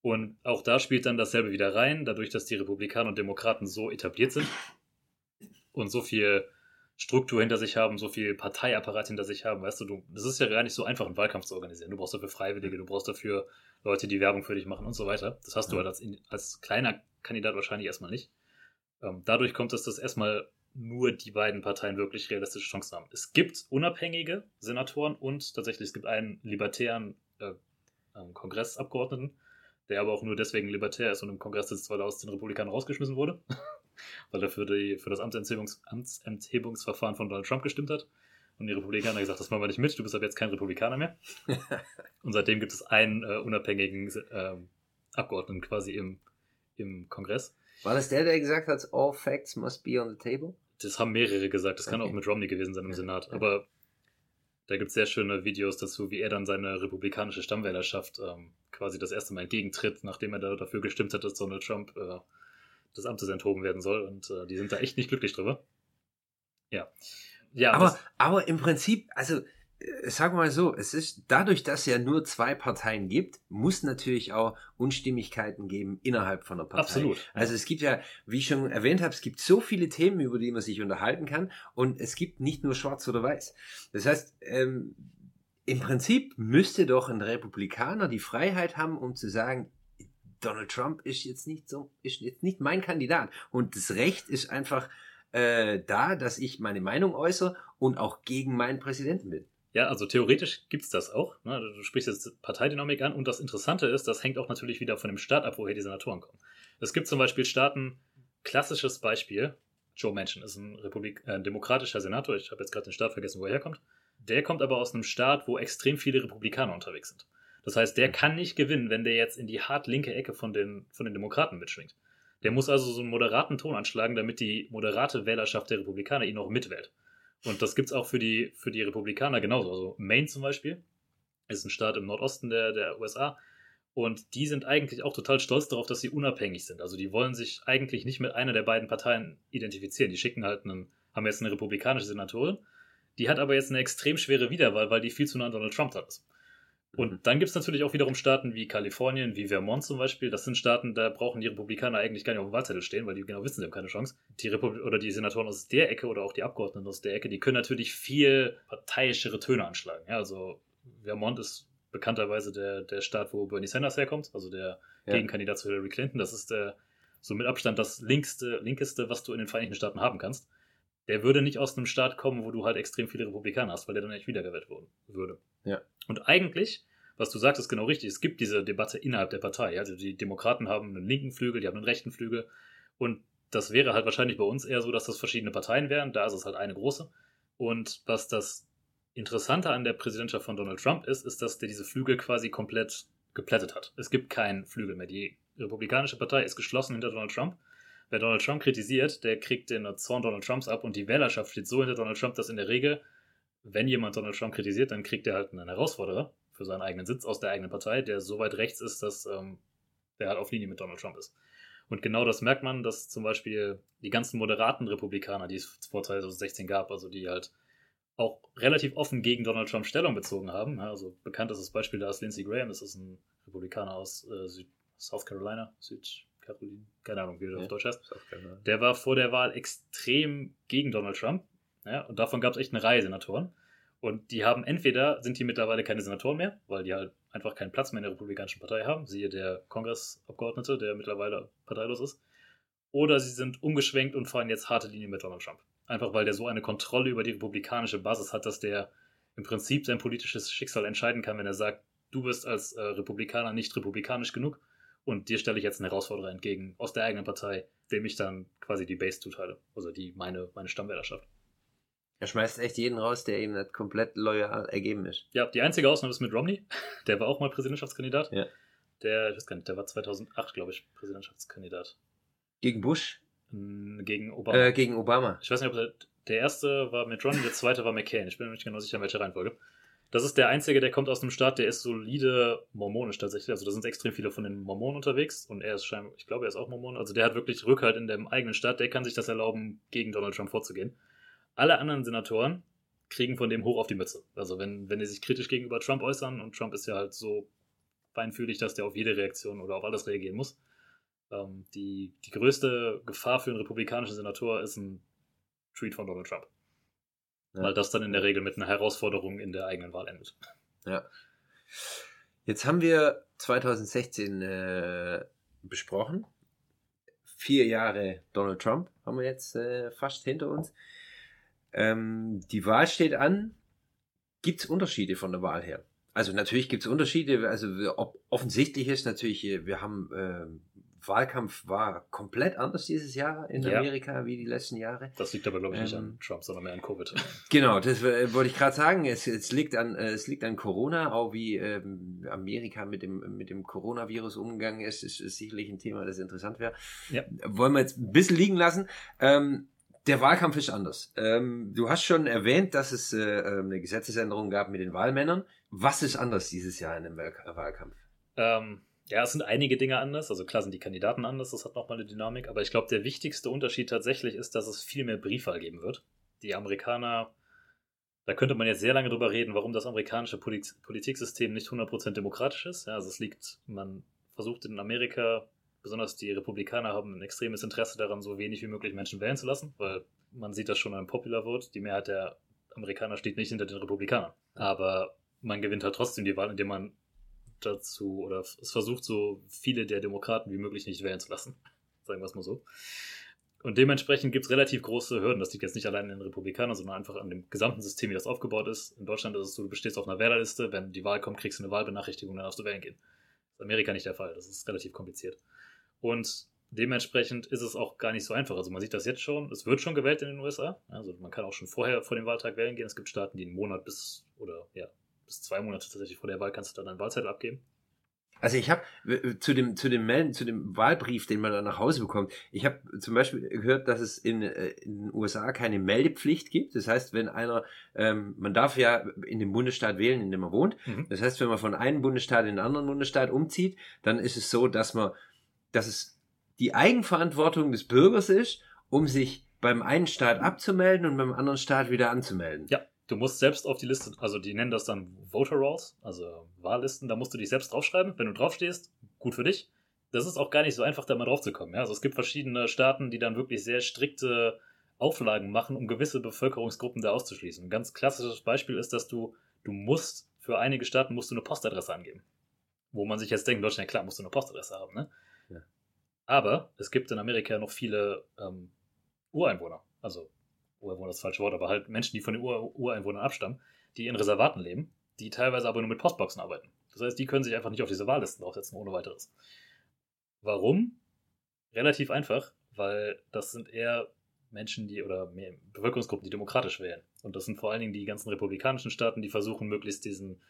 Und auch da spielt dann dasselbe wieder rein, dadurch, dass die Republikaner und Demokraten so etabliert sind und so viel Struktur hinter sich haben, so viel Parteiapparat hinter sich haben, weißt du, du, das ist ja gar nicht so einfach, einen Wahlkampf zu organisieren. Du brauchst dafür Freiwillige, du brauchst dafür Leute, die Werbung für dich machen und so weiter. Das hast du halt als, als kleiner Kandidat wahrscheinlich erstmal nicht. Ähm, dadurch kommt es, dass erstmal nur die beiden Parteien wirklich realistische Chancen haben. Es gibt unabhängige Senatoren und tatsächlich es gibt einen libertären äh, ähm, Kongressabgeordneten, der aber auch nur deswegen libertär ist und im Kongress sitzt, weil er aus den Republikanern rausgeschmissen wurde, *laughs* weil er für, die, für das Amtsenthebungs Amtsenthebungsverfahren von Donald Trump gestimmt hat. Und die Republikaner gesagt, das machen wir nicht mit, du bist ab jetzt kein Republikaner mehr. *laughs* und seitdem gibt es einen äh, unabhängigen äh, Abgeordneten quasi im, im Kongress. War das der, der gesagt hat, all facts must be on the table? Das haben mehrere gesagt, das kann okay. auch mit Romney gewesen sein im. Senat. Aber da gibt es sehr schöne Videos dazu, wie er dann seine republikanische Stammwählerschaft ähm, quasi das erste Mal entgegentritt, nachdem er da dafür gestimmt hat, dass Donald Trump äh, des Amtes enthoben werden soll. Und äh, die sind da echt nicht glücklich drüber. Ja. ja aber, aber im Prinzip, also sagen wir mal so, es ist dadurch, dass es ja nur zwei Parteien gibt, muss natürlich auch Unstimmigkeiten geben innerhalb von der Partei. Absolut. Also es gibt ja, wie ich schon erwähnt habe, es gibt so viele Themen, über die man sich unterhalten kann und es gibt nicht nur schwarz oder weiß. Das heißt, ähm, im Prinzip müsste doch ein Republikaner die Freiheit haben, um zu sagen, Donald Trump ist jetzt nicht so, ist jetzt nicht mein Kandidat. Und das Recht ist einfach äh, da, dass ich meine Meinung äußere und auch gegen meinen Präsidenten bin. Ja, also theoretisch gibt es das auch. Ne? Du sprichst jetzt Parteidynamik an und das Interessante ist, das hängt auch natürlich wieder von dem Staat ab, woher die Senatoren kommen. Es gibt zum Beispiel Staaten, klassisches Beispiel, Joe Manchin ist ein, Republik, äh, demokratischer Senator, ich habe jetzt gerade den Staat vergessen, wo er herkommt. Der kommt aber aus einem Staat, wo extrem viele Republikaner unterwegs sind. Das heißt, der kann nicht gewinnen, wenn der jetzt in die hart linke Ecke von den, von den Demokraten mitschwingt. Der muss also so einen moderaten Ton anschlagen, damit die moderate Wählerschaft der Republikaner ihn auch mitwählt. Und das gibt es auch für die, für die Republikaner genauso. Also Maine zum Beispiel ist ein Staat im Nordosten der, der USA. Und die sind eigentlich auch total stolz darauf, dass sie unabhängig sind. Also die wollen sich eigentlich nicht mit einer der beiden Parteien identifizieren. Die schicken halt einen, haben jetzt eine republikanische Senatorin. Die hat aber jetzt eine extrem schwere Wiederwahl, weil die viel zu nah an Donald Trump ist. Und mhm. dann gibt es natürlich auch wiederum Staaten wie Kalifornien, wie Vermont zum Beispiel. Das sind Staaten, da brauchen die Republikaner eigentlich gar nicht auf dem Wahlzettel stehen, weil die genau wissen, sie haben keine Chance. Die Republik oder die Senatoren aus der Ecke oder auch die Abgeordneten aus der Ecke, die können natürlich viel parteiischere Töne anschlagen. Ja, also Vermont ist bekannterweise der, der Staat, wo Bernie Sanders herkommt, also der ja. Gegenkandidat zu Hillary Clinton. Das ist der, so mit Abstand das linkste, linkeste, was du in den Vereinigten Staaten haben kannst. Der würde nicht aus einem Staat kommen, wo du halt extrem viele Republikaner hast, weil der dann nicht wiedergewählt würde. Ja. Und eigentlich, was du sagst, ist genau richtig. Es gibt diese Debatte innerhalb der Partei. Also die Demokraten haben einen linken Flügel, die haben einen rechten Flügel. Und das wäre halt wahrscheinlich bei uns eher so, dass das verschiedene Parteien wären. Da ist es halt eine große. Und was das Interessante an der Präsidentschaft von Donald Trump ist, ist, dass der diese Flügel quasi komplett geplättet hat. Es gibt keinen Flügel mehr. Die Republikanische Partei ist geschlossen hinter Donald Trump. Wer Donald Trump kritisiert, der kriegt den Zorn Donald Trumps ab und die Wählerschaft steht so hinter Donald Trump, dass in der Regel wenn jemand Donald Trump kritisiert, dann kriegt er halt einen Herausforderer für seinen eigenen Sitz aus der eigenen Partei, der so weit rechts ist, dass ähm, der halt auf Linie mit Donald Trump ist. Und genau das merkt man, dass zum Beispiel die ganzen moderaten Republikaner, die es vor 2016 gab, also die halt auch relativ offen gegen Donald Trump Stellung bezogen haben. Also bekannt ist das Beispiel, da ist Lindsey Graham, das ist ein Republikaner aus äh, Süd South Carolina, Südcarolina, keine Ahnung, wie der ja, auf Deutsch heißt. Der war vor der Wahl extrem gegen Donald Trump ja, und davon gab es echt eine Reihe Senatoren. Und die haben entweder, sind die mittlerweile keine Senatoren mehr, weil die halt einfach keinen Platz mehr in der Republikanischen Partei haben, siehe der Kongressabgeordnete, der mittlerweile parteilos ist, oder sie sind umgeschwenkt und fahren jetzt harte Linie mit Donald Trump. Einfach weil der so eine Kontrolle über die republikanische Basis hat, dass der im Prinzip sein politisches Schicksal entscheiden kann, wenn er sagt, du bist als äh, Republikaner nicht republikanisch genug und dir stelle ich jetzt einen Herausforderer entgegen aus der eigenen Partei, dem ich dann quasi die Base zuteile, also die meine, meine Stammwählerschaft. Er schmeißt echt jeden raus, der ihm nicht komplett loyal ergeben ist. Ja, die einzige Ausnahme ist mit Romney. *laughs* Der war auch mal Präsidentschaftskandidat. Ja. Der, ich weiß gar nicht, der war 2008, glaube ich, Präsidentschaftskandidat. Gegen Bush? Gegen Obama. Äh, gegen Obama. Ich weiß nicht, ob der, der erste war mit Romney, der zweite war McCain. Ich bin mir nicht genau sicher, in welcher Reihenfolge. Das ist der einzige, der kommt aus einem Staat, der ist solide mormonisch tatsächlich. Also da sind extrem viele von den Mormonen unterwegs und er ist scheinbar, ich glaube, er ist auch Mormon. Also der hat wirklich Rückhalt in dem eigenen Staat, der kann sich das erlauben, gegen Donald Trump vorzugehen. Alle anderen Senatoren kriegen von dem hoch auf die Mütze. Also wenn, wenn die sich kritisch gegenüber Trump äußern und Trump ist ja halt so feinfühlig, dass der auf jede Reaktion oder auf alles reagieren muss. Ähm, die, die größte Gefahr für einen republikanischen Senator ist ein Tweet von Donald Trump. Ja. Weil das dann in der Regel mit einer Herausforderung in der eigenen Wahl endet. Ja. Jetzt haben wir 2016 äh, besprochen. Vier Jahre Donald Trump haben wir jetzt äh, fast hinter uns. Ähm, die Wahl steht an. Gibt es Unterschiede von der Wahl her? Also natürlich gibt es Unterschiede. Also ob, offensichtlich ist natürlich, wir haben äh, Wahlkampf war komplett anders dieses Jahr in ja. Amerika wie die letzten Jahre. Das liegt aber, glaube ich, nicht an ähm, Trump, sondern mehr an Covid. *laughs* Genau, das äh, wollte ich gerade sagen. Es, es, liegt an, äh, es liegt an Corona, auch wie ähm, Amerika mit dem, mit dem Coronavirus umgegangen ist, ist, ist sicherlich ein Thema, das interessant wäre. Ja. Wollen wir jetzt ein bisschen liegen lassen. Ähm, der Wahlkampf ist anders. Ähm, du hast schon erwähnt, dass es äh, ähm, eine Gesetzesänderung gab mit den Wahlmännern. Was ist anders dieses Jahr in dem Wahlkampf? Ähm, ja, es sind einige Dinge anders. Also klar sind die Kandidaten anders, das hat nochmal eine Dynamik. Aber ich glaube, der wichtigste Unterschied tatsächlich ist, dass es viel mehr Briefwahl geben wird. Die Amerikaner, da könnte man jetzt sehr lange drüber reden, warum das amerikanische Polit Politiksystem nicht 100% demokratisch ist. Ja, also es liegt, man versucht in Amerika, besonders die Republikaner haben ein extremes Interesse daran, so wenig wie möglich Menschen wählen zu lassen, weil man sieht das schon an Popular Vote. Die Mehrheit der Amerikaner steht nicht hinter den Republikanern. Aber man gewinnt halt trotzdem die Wahl, indem man dazu oder es versucht, so viele der Demokraten wie möglich nicht wählen zu lassen. Sagen wir es mal so. Und dementsprechend gibt es relativ große Hürden. Das liegt jetzt nicht allein in den Republikanern, sondern einfach an dem gesamten System, wie das aufgebaut ist. In Deutschland ist es so, du bestehst auf einer Wählerliste. Wenn die Wahl kommt, kriegst du eine Wahlbenachrichtigung, dann darfst du wählen gehen. Das ist in Amerika nicht der Fall. Das ist relativ kompliziert. Und dementsprechend ist es auch gar nicht so einfach. Also man sieht das jetzt schon. Es wird schon gewählt in den USA. Also man kann auch schon vorher vor dem Wahltag wählen gehen. Es gibt Staaten, die einen Monat bis oder ja, bis zwei Monate tatsächlich vor der Wahl kannst du dann einen Wahlzettel abgeben. Also ich habe zu dem zu dem Melden, zu dem Wahlbrief, den man dann nach Hause bekommt. Ich habe zum Beispiel gehört, dass es in, äh, in, den USA keine Meldepflicht gibt. Das heißt, wenn einer, ähm, man darf ja in dem Bundesstaat wählen, in dem man wohnt. Mhm. Das heißt, wenn man von einem Bundesstaat in den anderen Bundesstaat umzieht, dann ist es so, dass man, dass es die Eigenverantwortung des Bürgers ist, um sich beim einen Staat abzumelden und beim anderen Staat wieder anzumelden. Ja. Du musst selbst auf die Liste, also die nennen das dann Voter Rolls, also Wahllisten, da musst du dich selbst draufschreiben. Wenn du draufstehst, gut für dich. Das ist auch gar nicht so einfach, da mal draufzukommen. Ja? Also es gibt verschiedene Staaten, die dann wirklich sehr strikte Auflagen machen, um gewisse Bevölkerungsgruppen da auszuschließen. Ein ganz klassisches Beispiel ist, dass du, du musst, für einige Staaten musst du eine Postadresse angeben. Wo man sich jetzt denkt, Deutschland, klar, musst du eine Postadresse haben, ne? Aber es gibt in Amerika noch viele ähm, Ureinwohner. Also Ureinwohner ist das falsche Wort, aber halt Menschen, die von den Ur Ureinwohnern abstammen, die in Reservaten leben, die teilweise aber nur mit Postboxen arbeiten. Das heißt, die können sich einfach nicht auf diese Wahllisten draufsetzen, ohne weiteres. Warum? Relativ einfach, weil das sind eher Menschen, die oder Bevölkerungsgruppen, die demokratisch wählen. Und das sind vor allen Dingen die ganzen republikanischen Staaten, die versuchen, möglichst diesen,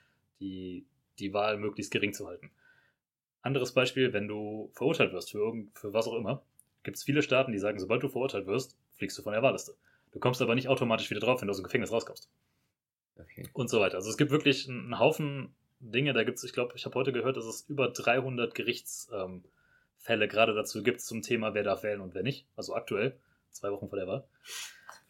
die, die Wahl möglichst gering zu halten. Anderes Beispiel, wenn du verurteilt wirst für, irgend, für was auch immer, gibt es viele Staaten, die sagen, sobald du verurteilt wirst, fliegst du von der Wahlliste. Du kommst aber nicht automatisch wieder drauf, wenn du aus dem Gefängnis rauskommst. Okay. Und so weiter. Also es gibt wirklich einen Haufen Dinge, da gibt es, ich glaube, ich habe heute gehört, dass es über 300 Gerichtsfälle ähm, gerade dazu gibt zum Thema, wer darf wählen und wer nicht. Also aktuell, zwei Wochen vor der Wahl.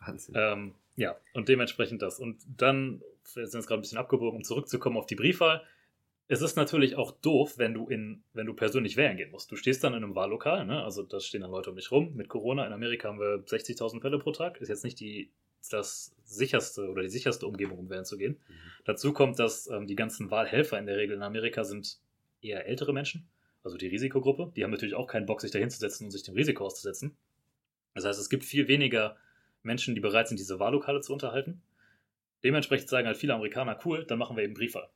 Wahnsinn. Ähm, ja, und dementsprechend das. Und dann, wir sind jetzt gerade ein bisschen abgebogen, um zurückzukommen auf die Briefwahl es ist natürlich auch doof, wenn du in, wenn du persönlich wählen gehen musst. Du stehst dann in einem Wahllokal, ne? also da stehen dann Leute um dich rum. Mit Corona in Amerika haben wir 60.000 Fälle pro Tag. Ist jetzt nicht die, das sicherste oder die sicherste Umgebung, um wählen zu gehen. Mhm. Dazu kommt, dass ähm, die ganzen Wahlhelfer in der Regel in Amerika sind eher ältere Menschen, also die Risikogruppe. Die haben natürlich auch keinen Bock, sich dahinzusetzen und sich dem Risiko auszusetzen. Das heißt, es gibt viel weniger Menschen, die bereit sind, diese Wahllokale zu unterhalten. Dementsprechend sagen halt viele Amerikaner, cool, dann machen wir eben Briefwahl.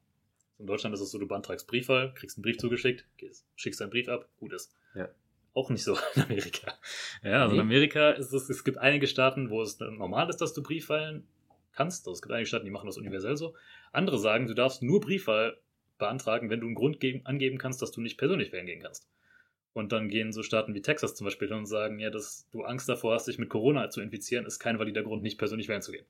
In Deutschland ist es so, du beantragst Briefwahl, kriegst einen Brief zugeschickt, gehst, schickst deinen Brief ab, gut ist. Ja. Auch nicht so *laughs* in Amerika. Ja, also nee. in Amerika ist es, es gibt einige Staaten, wo es normal ist, dass du Briefwahlen kannst. Also es gibt einige Staaten, die machen das universell so. Andere sagen, du darfst nur Briefwahl beantragen, wenn du einen Grund geben, angeben kannst, dass du nicht persönlich wählen gehen kannst. Und dann gehen so Staaten wie Texas zum Beispiel hin und sagen, ja, dass du Angst davor hast, dich mit Corona zu infizieren, ist kein valider Grund, nicht persönlich wählen zu gehen.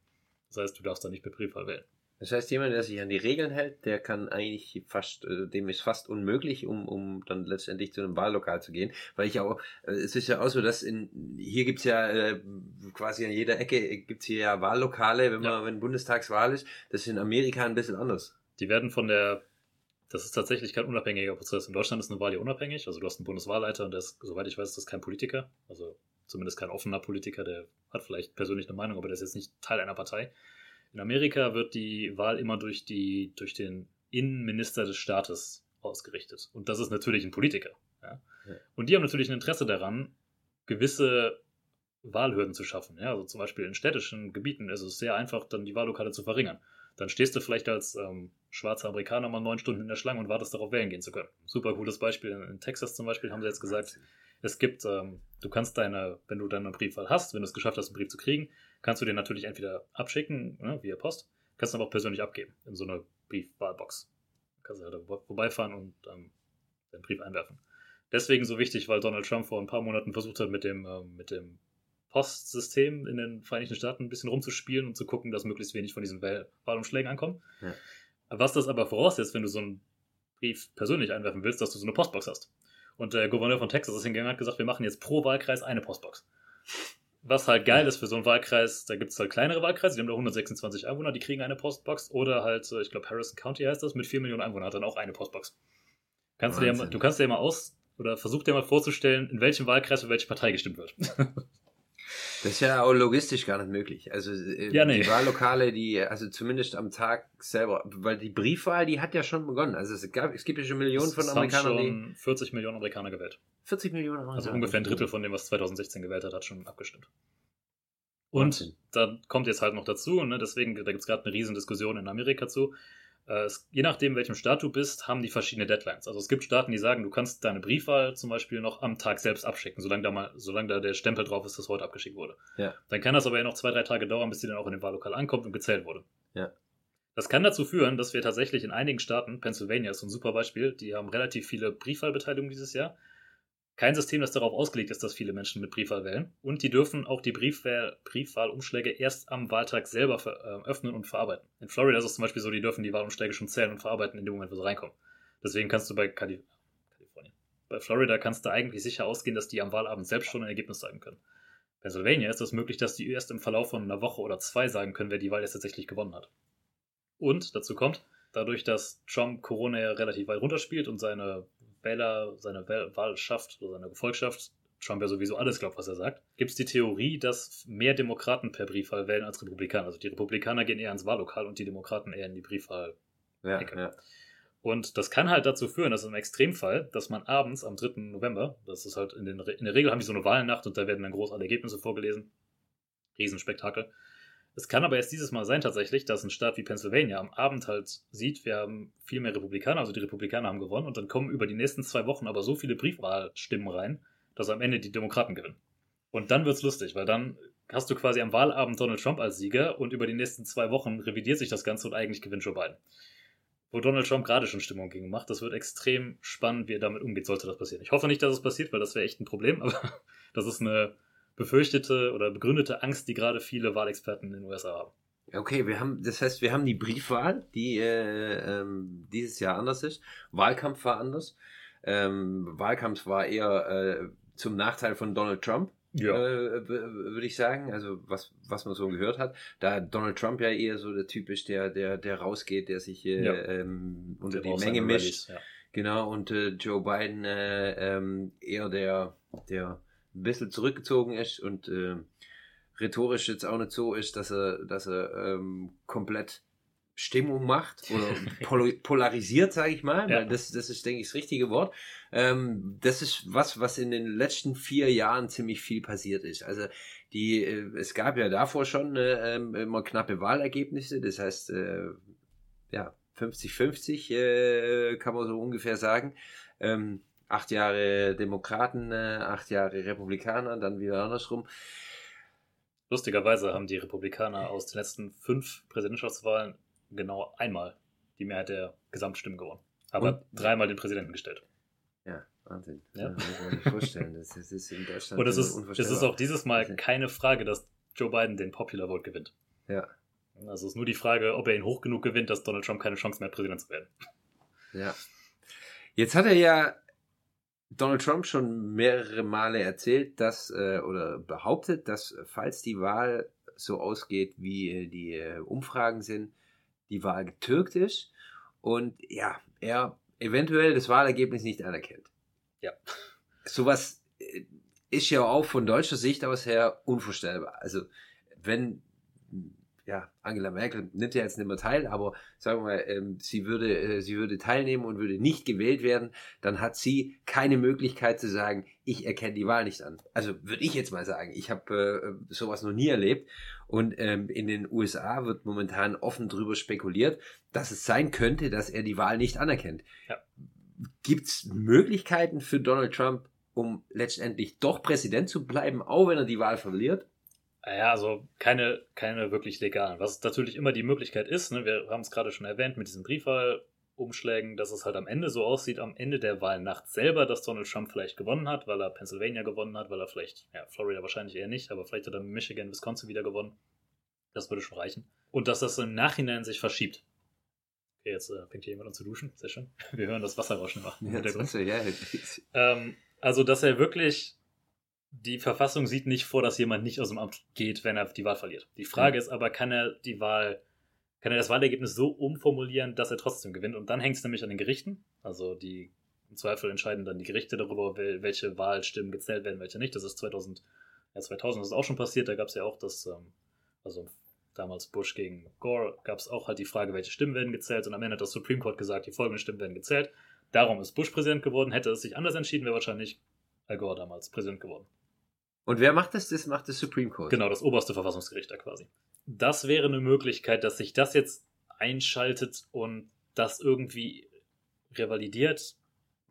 Das heißt, du darfst da nicht per Briefwahl wählen. Das heißt, jemand, der sich an die Regeln hält, der kann eigentlich fast, äh, dem ist fast unmöglich, um, um dann letztendlich zu einem Wahllokal zu gehen. Weil ich auch, äh, es ist ja auch so, dass in, hier gibt's ja äh, quasi an jeder Ecke gibt's hier ja Wahllokale, wenn man, ja. wenn Bundestagswahl ist. Das ist in Amerika ein bisschen anders. Die werden von der, das ist tatsächlich kein unabhängiger Prozess. In Deutschland ist eine Wahl ja unabhängig. Also du hast einen Bundeswahlleiter und der ist, soweit ich weiß, ist das kein Politiker. Also zumindest kein offener Politiker, der hat vielleicht persönlich eine Meinung, aber der ist jetzt nicht Teil einer Partei. In Amerika wird die Wahl immer durch, die, durch den Innenminister des Staates ausgerichtet. Und das ist natürlich ein Politiker. Ja? Ja. Und die haben natürlich ein Interesse daran, gewisse Wahlhürden zu schaffen. Ja? Also zum Beispiel in städtischen Gebieten ist es sehr einfach, dann die Wahllokale zu verringern. dann stehst du vielleicht als ähm, schwarzer Amerikaner mal neun Stunden in der Schlange und wartest darauf, wählen gehen zu können. Super cooles Beispiel. In Texas zum Beispiel haben sie jetzt gesagt, es gibt, ähm, du kannst deine, wenn du deinen Briefwahl hast, wenn du es geschafft hast, einen Brief zu kriegen, kannst du den natürlich entweder abschicken, ne, via Post, kannst du aber auch persönlich abgeben in so eine Briefwahlbox. Kannst du halt vorbeifahren und ähm, deinen Brief einwerfen. Deswegen so wichtig, weil Donald Trump vor ein paar Monaten versucht hat, mit dem, äh, mit dem Postsystem in den Vereinigten Staaten ein bisschen rumzuspielen und zu gucken, dass möglichst wenig von diesen Wahlumschlägen ankommen. Ja. Was das aber voraussetzt, wenn du so einen Brief persönlich einwerfen willst, dass du so eine Postbox hast. Und der Gouverneur von Texas ist hingegangen und hat gesagt, wir machen jetzt pro Wahlkreis eine Postbox. Was halt geil ist für so einen Wahlkreis, da gibt es halt kleinere Wahlkreise, die haben da 126 Einwohner, die kriegen eine Postbox. Oder halt, äh, ich glaube, Harrison County heißt das, mit 4 Millionen Einwohnern hat dann auch eine Postbox. Kannst du, dir, du kannst dir mal aus, oder versuch dir mal vorzustellen, in welchem Wahlkreis für welche Partei gestimmt wird. *laughs* Das ist ja auch logistisch gar nicht möglich. Also äh, ja, nee. die Wahllokale, die, also zumindest am Tag selber, weil die Briefwahl, die hat ja schon begonnen. Also es gab, es gibt ja schon Millionen von Amerikanern. Es haben schon 40 Millionen Amerikaner gewählt. 40 Millionen Amerikaner. Also ungefähr ein Drittel von dem, was 2016 gewählt hat, hat schon abgestimmt. Und da kommt jetzt halt noch dazu, ne, deswegen, da gibt es gerade eine riesen Diskussion in Amerika zu, äh, es, je nachdem, welchem Staat du bist, haben die verschiedene Deadlines. Also es gibt Staaten, die sagen, du kannst deine Briefwahl zum Beispiel noch am Tag selbst abschicken, solange da mal, solange da der Stempel drauf ist, dass heute abgeschickt wurde. Ja. Dann kann das aber ja noch zwei, drei Tage dauern, bis die dann auch in dem Wahllokal ankommt und gezählt wurde. Ja. Das kann dazu führen, dass wir tatsächlich in einigen Staaten, Pennsylvania ist ein super Beispiel, die haben relativ viele Briefwahlbeteiligungen dieses Jahr, kein System, das darauf ausgelegt ist, dass viele Menschen mit Briefwahl wählen. Und die dürfen auch die Briefwahl, Briefwahlumschläge erst am Wahltag selber ver, äh, öffnen und verarbeiten. In Florida ist es zum Beispiel so, die dürfen die Wahlumschläge schon zählen und verarbeiten in dem Moment, wo sie reinkommen. Deswegen kannst du bei Kalif Kalifornien, bei Florida kannst du eigentlich sicher ausgehen, dass die am Wahlabend selbst schon ein Ergebnis sagen können. Pennsylvania ist es möglich, dass die erst im Verlauf von einer Woche oder zwei sagen können, wer die Wahl jetzt tatsächlich gewonnen hat. Und dazu kommt, dadurch, dass Trump Corona ja relativ weit runterspielt und seine Wähler, seine Wahlschaft oder seine Gefolgschaft Trump ja sowieso alles glaubt, was er sagt, gibt es die Theorie, dass mehr Demokraten per Briefwahl wählen als Republikaner. Also die Republikaner gehen eher ins Wahllokal und die Demokraten eher in die Briefwahl. Ja, ja. Und das kann halt dazu führen, dass im Extremfall, dass man abends am 3. November, das ist halt in, den, in der Regel haben die so eine Wahlnacht und da werden dann groß alle Ergebnisse vorgelesen. Riesenspektakel. Es kann aber erst dieses Mal sein tatsächlich, dass ein Staat wie Pennsylvania am Abend halt sieht, wir haben viel mehr Republikaner, also die Republikaner haben gewonnen und dann kommen über die nächsten zwei Wochen aber so viele Briefwahlstimmen rein, dass am Ende die Demokraten gewinnen. Und dann wird's lustig, weil dann hast du quasi am Wahlabend Donald Trump als Sieger und über die nächsten zwei Wochen revidiert sich das Ganze und eigentlich gewinnt Joe Biden. Wo Donald Trump gerade schon Stimmung gegen macht, das wird extrem spannend, wie er damit umgeht, sollte das passieren. Ich hoffe nicht, dass es passiert, weil das wäre echt ein Problem, *laughs* aber das ist eine befürchtete oder begründete Angst, die gerade viele Wahlexperten in den USA haben. Okay, wir haben, das heißt, wir haben die Briefwahl, die äh, ähm, dieses Jahr anders ist. Wahlkampf war anders. Ähm, Wahlkampf war eher äh, zum Nachteil von Donald Trump. Ja. Äh, würde ich sagen, also was, was man so gehört hat, da Donald Trump ja eher so der Typ ist, der, der, der rausgeht, der sich äh, ja. ähm, unter der die Menge mischt. Ja. Genau, und äh, Joe Biden äh, ähm, eher der, der ein bisschen zurückgezogen ist und äh, rhetorisch jetzt auch nicht so ist, dass er, dass er ähm, komplett Stimmung macht oder *laughs* polarisiert, sage ich mal, ja. das, das ist, denke ich, das richtige Wort. Ähm, das ist was, was in den letzten vier Jahren ziemlich viel passiert ist. Also die, äh, es gab ja davor schon äh, immer knappe Wahlergebnisse, das heißt, äh, ja, 50-50 äh, kann man so ungefähr sagen. Ähm, acht Jahre Demokraten, äh, acht Jahre Republikaner, dann wieder andersrum. Lustigerweise haben die Republikaner aus den letzten fünf Präsidentschaftswahlen genau einmal die Mehrheit der Gesamtstimmen gewonnen. Aber Und? dreimal den Präsidenten gestellt. Ja, Wahnsinn. Ja. Das kann man sich vorstellen. Das, das ist in Deutschland Und es ist, es ist auch dieses Mal keine Frage, dass Joe Biden den Popular Vote gewinnt. Ja. Also es ist nur die Frage, ob er ihn hoch genug gewinnt, dass Donald Trump keine Chance mehr hat, Präsident zu werden. Ja. Jetzt hat er ja Donald Trump schon mehrere Male erzählt, dass äh, oder behauptet, dass falls die Wahl so ausgeht, wie äh, die äh, Umfragen sind, die Wahl getürkt ist und ja, er eventuell das Wahlergebnis nicht anerkennt. Ja. Sowas äh, ist ja auch von deutscher Sicht aus her unvorstellbar. Also wenn ja, Angela Merkel nimmt ja jetzt nicht mehr teil, aber sagen wir mal, ähm, sie, würde, äh, sie würde teilnehmen und würde nicht gewählt werden, dann hat sie keine Möglichkeit zu sagen, ich erkenne die Wahl nicht an. Also würde ich jetzt mal sagen, ich habe äh, sowas noch nie erlebt und ähm, in den USA wird momentan offen drüber spekuliert, dass es sein könnte, dass er die Wahl nicht anerkennt. Ja. Gibt es Möglichkeiten für Donald Trump, um letztendlich doch Präsident zu bleiben, auch wenn er die Wahl verliert? Naja, also keine, keine wirklich legalen. Was natürlich immer die Möglichkeit ist, ne, wir haben es gerade schon erwähnt mit diesen Briefwahlumschlägen, dass es halt am Ende so aussieht, am Ende der Wahlnacht selber, dass Donald Trump vielleicht gewonnen hat, weil er Pennsylvania gewonnen hat, weil er vielleicht, ja, Florida wahrscheinlich eher nicht, aber vielleicht hat er Michigan, Wisconsin wieder gewonnen. Das würde schon reichen. Und dass das im Nachhinein sich verschiebt. Okay, jetzt äh, fängt hier jemand an zu duschen. Sehr schön. *laughs* Wir hören das Wasserrauschen im Hintergrund. Ja, ja. ähm, also, dass er wirklich die Verfassung sieht nicht vor, dass jemand nicht aus dem Amt geht, wenn er die Wahl verliert. Die Frage mhm. ist aber, kann er die Wahl, kann er das Wahlergebnis so umformulieren, dass er trotzdem gewinnt? Und dann hängt es nämlich an den Gerichten. Also die im Zweifel entscheiden dann die Gerichte darüber, welche Wahlstimmen gezählt werden, welche nicht. Das ist 2000, ja 2000 ist auch schon passiert. Da gab es ja auch das, ähm, also damals Bush gegen Gore, gab es auch halt die Frage, welche Stimmen werden gezählt. Und am Ende hat das Supreme Court gesagt, die folgenden Stimmen werden gezählt. Darum ist Bush Präsident geworden. Hätte es sich anders entschieden, wäre wahrscheinlich Al Gore damals Präsident geworden. Und wer macht das? Das macht das Supreme Court. Genau, das oberste Verfassungsgericht da quasi. Das wäre eine Möglichkeit, dass sich das jetzt einschaltet und das irgendwie revalidiert.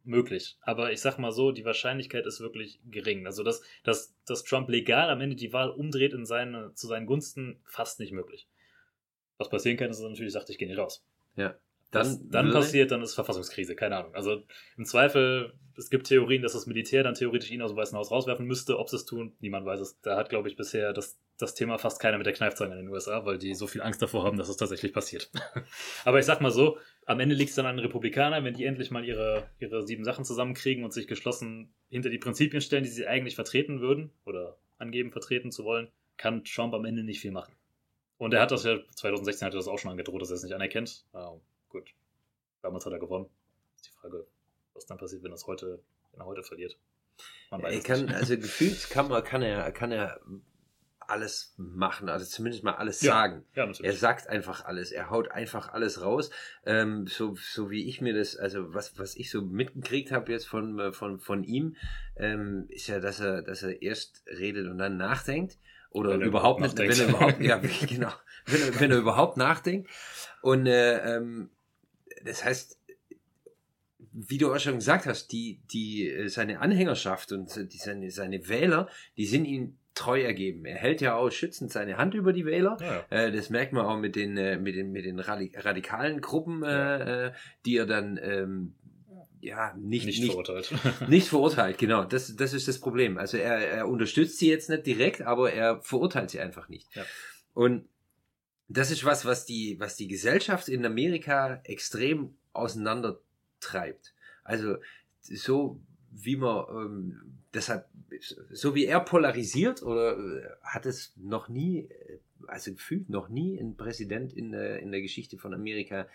Möglich. Aber ich sag mal so, die Wahrscheinlichkeit ist wirklich gering. Also, dass, dass, dass Trump legal am Ende die Wahl umdreht in seine, zu seinen Gunsten, fast nicht möglich. Was passieren kann, ist, dass er natürlich sagt, ich gehe nicht raus. Ja. Dann, dann passiert, dann ist Verfassungskrise, keine Ahnung. Also im Zweifel, es gibt Theorien, dass das Militär dann theoretisch ihn aus dem Weißen Haus rauswerfen müsste. Ob sie es tun, niemand weiß es. Da hat, glaube ich, bisher das, das Thema fast keiner mit der Kneifzange in den USA, weil die so viel Angst davor haben, dass es tatsächlich passiert. *laughs* Aber ich sag mal so, am Ende liegt es dann an den Republikanern, wenn die endlich mal ihre, ihre sieben Sachen zusammenkriegen und sich geschlossen hinter die Prinzipien stellen, die sie eigentlich vertreten würden oder angeben, vertreten zu wollen, kann Trump am Ende nicht viel machen. Und er hat das ja, 2016 hat er das auch schon angedroht, dass er es nicht anerkennt. Gut. Damals hat er gewonnen. Ist die Frage, was dann passiert, wenn, das heute, wenn er heute verliert. Man weiß er kann, nicht. also gefühlt kann, man, kann, er, kann er alles machen, also zumindest mal alles ja, sagen. Ja, er sagt einfach alles, er haut einfach alles raus. Ähm, so, so wie ich mir das, also was, was ich so mitgekriegt habe jetzt von, äh, von, von ihm, ähm, ist ja, dass er, dass er erst redet und dann nachdenkt. Oder wenn überhaupt nicht, wenn er überhaupt, ja, *laughs* *laughs* genau, wenn er, wenn er überhaupt nachdenkt. Und äh, ähm, das heißt, wie du auch schon gesagt hast, die, die, äh, seine Anhängerschaft und die, seine, seine Wähler, die sind ihm treu ergeben. Er hält ja auch schützend seine Hand über die Wähler. Ja. Äh, das merkt man auch mit den, äh, mit den, mit den radikalen Gruppen, äh, die er dann ähm, ja, nicht, nicht, nicht verurteilt. *laughs* *laughs* nicht verurteilt, genau. Das, das ist das Problem. Also er, er unterstützt sie jetzt nicht direkt, aber er verurteilt sie einfach nicht. Ja. Und das ist was, was die, was die Gesellschaft in Amerika extrem auseinandertreibt. Also so wie man ähm, deshalb so wie er polarisiert oder äh, hat es noch nie, äh, also gefühlt noch nie ein Präsident in der, in der Geschichte von Amerika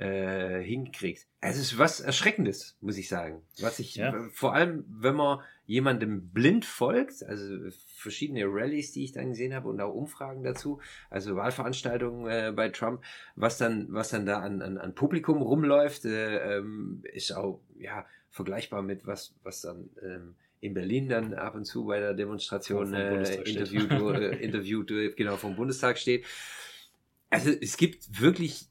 äh, hinkriegt. Es ist was Erschreckendes, muss ich sagen. Was ich, ja. vor allem, wenn man jemandem blind folgt, also verschiedene Rallyes, die ich dann gesehen habe und auch Umfragen dazu, also Wahlveranstaltungen äh, bei Trump, was dann, was dann da an, an, an Publikum rumläuft, äh, ähm, ist auch, ja, vergleichbar mit was, was dann, ähm, in Berlin dann ab und zu bei der Demonstration äh, *laughs* interviewt, äh, interviewt, genau vom Bundestag steht. Also es gibt wirklich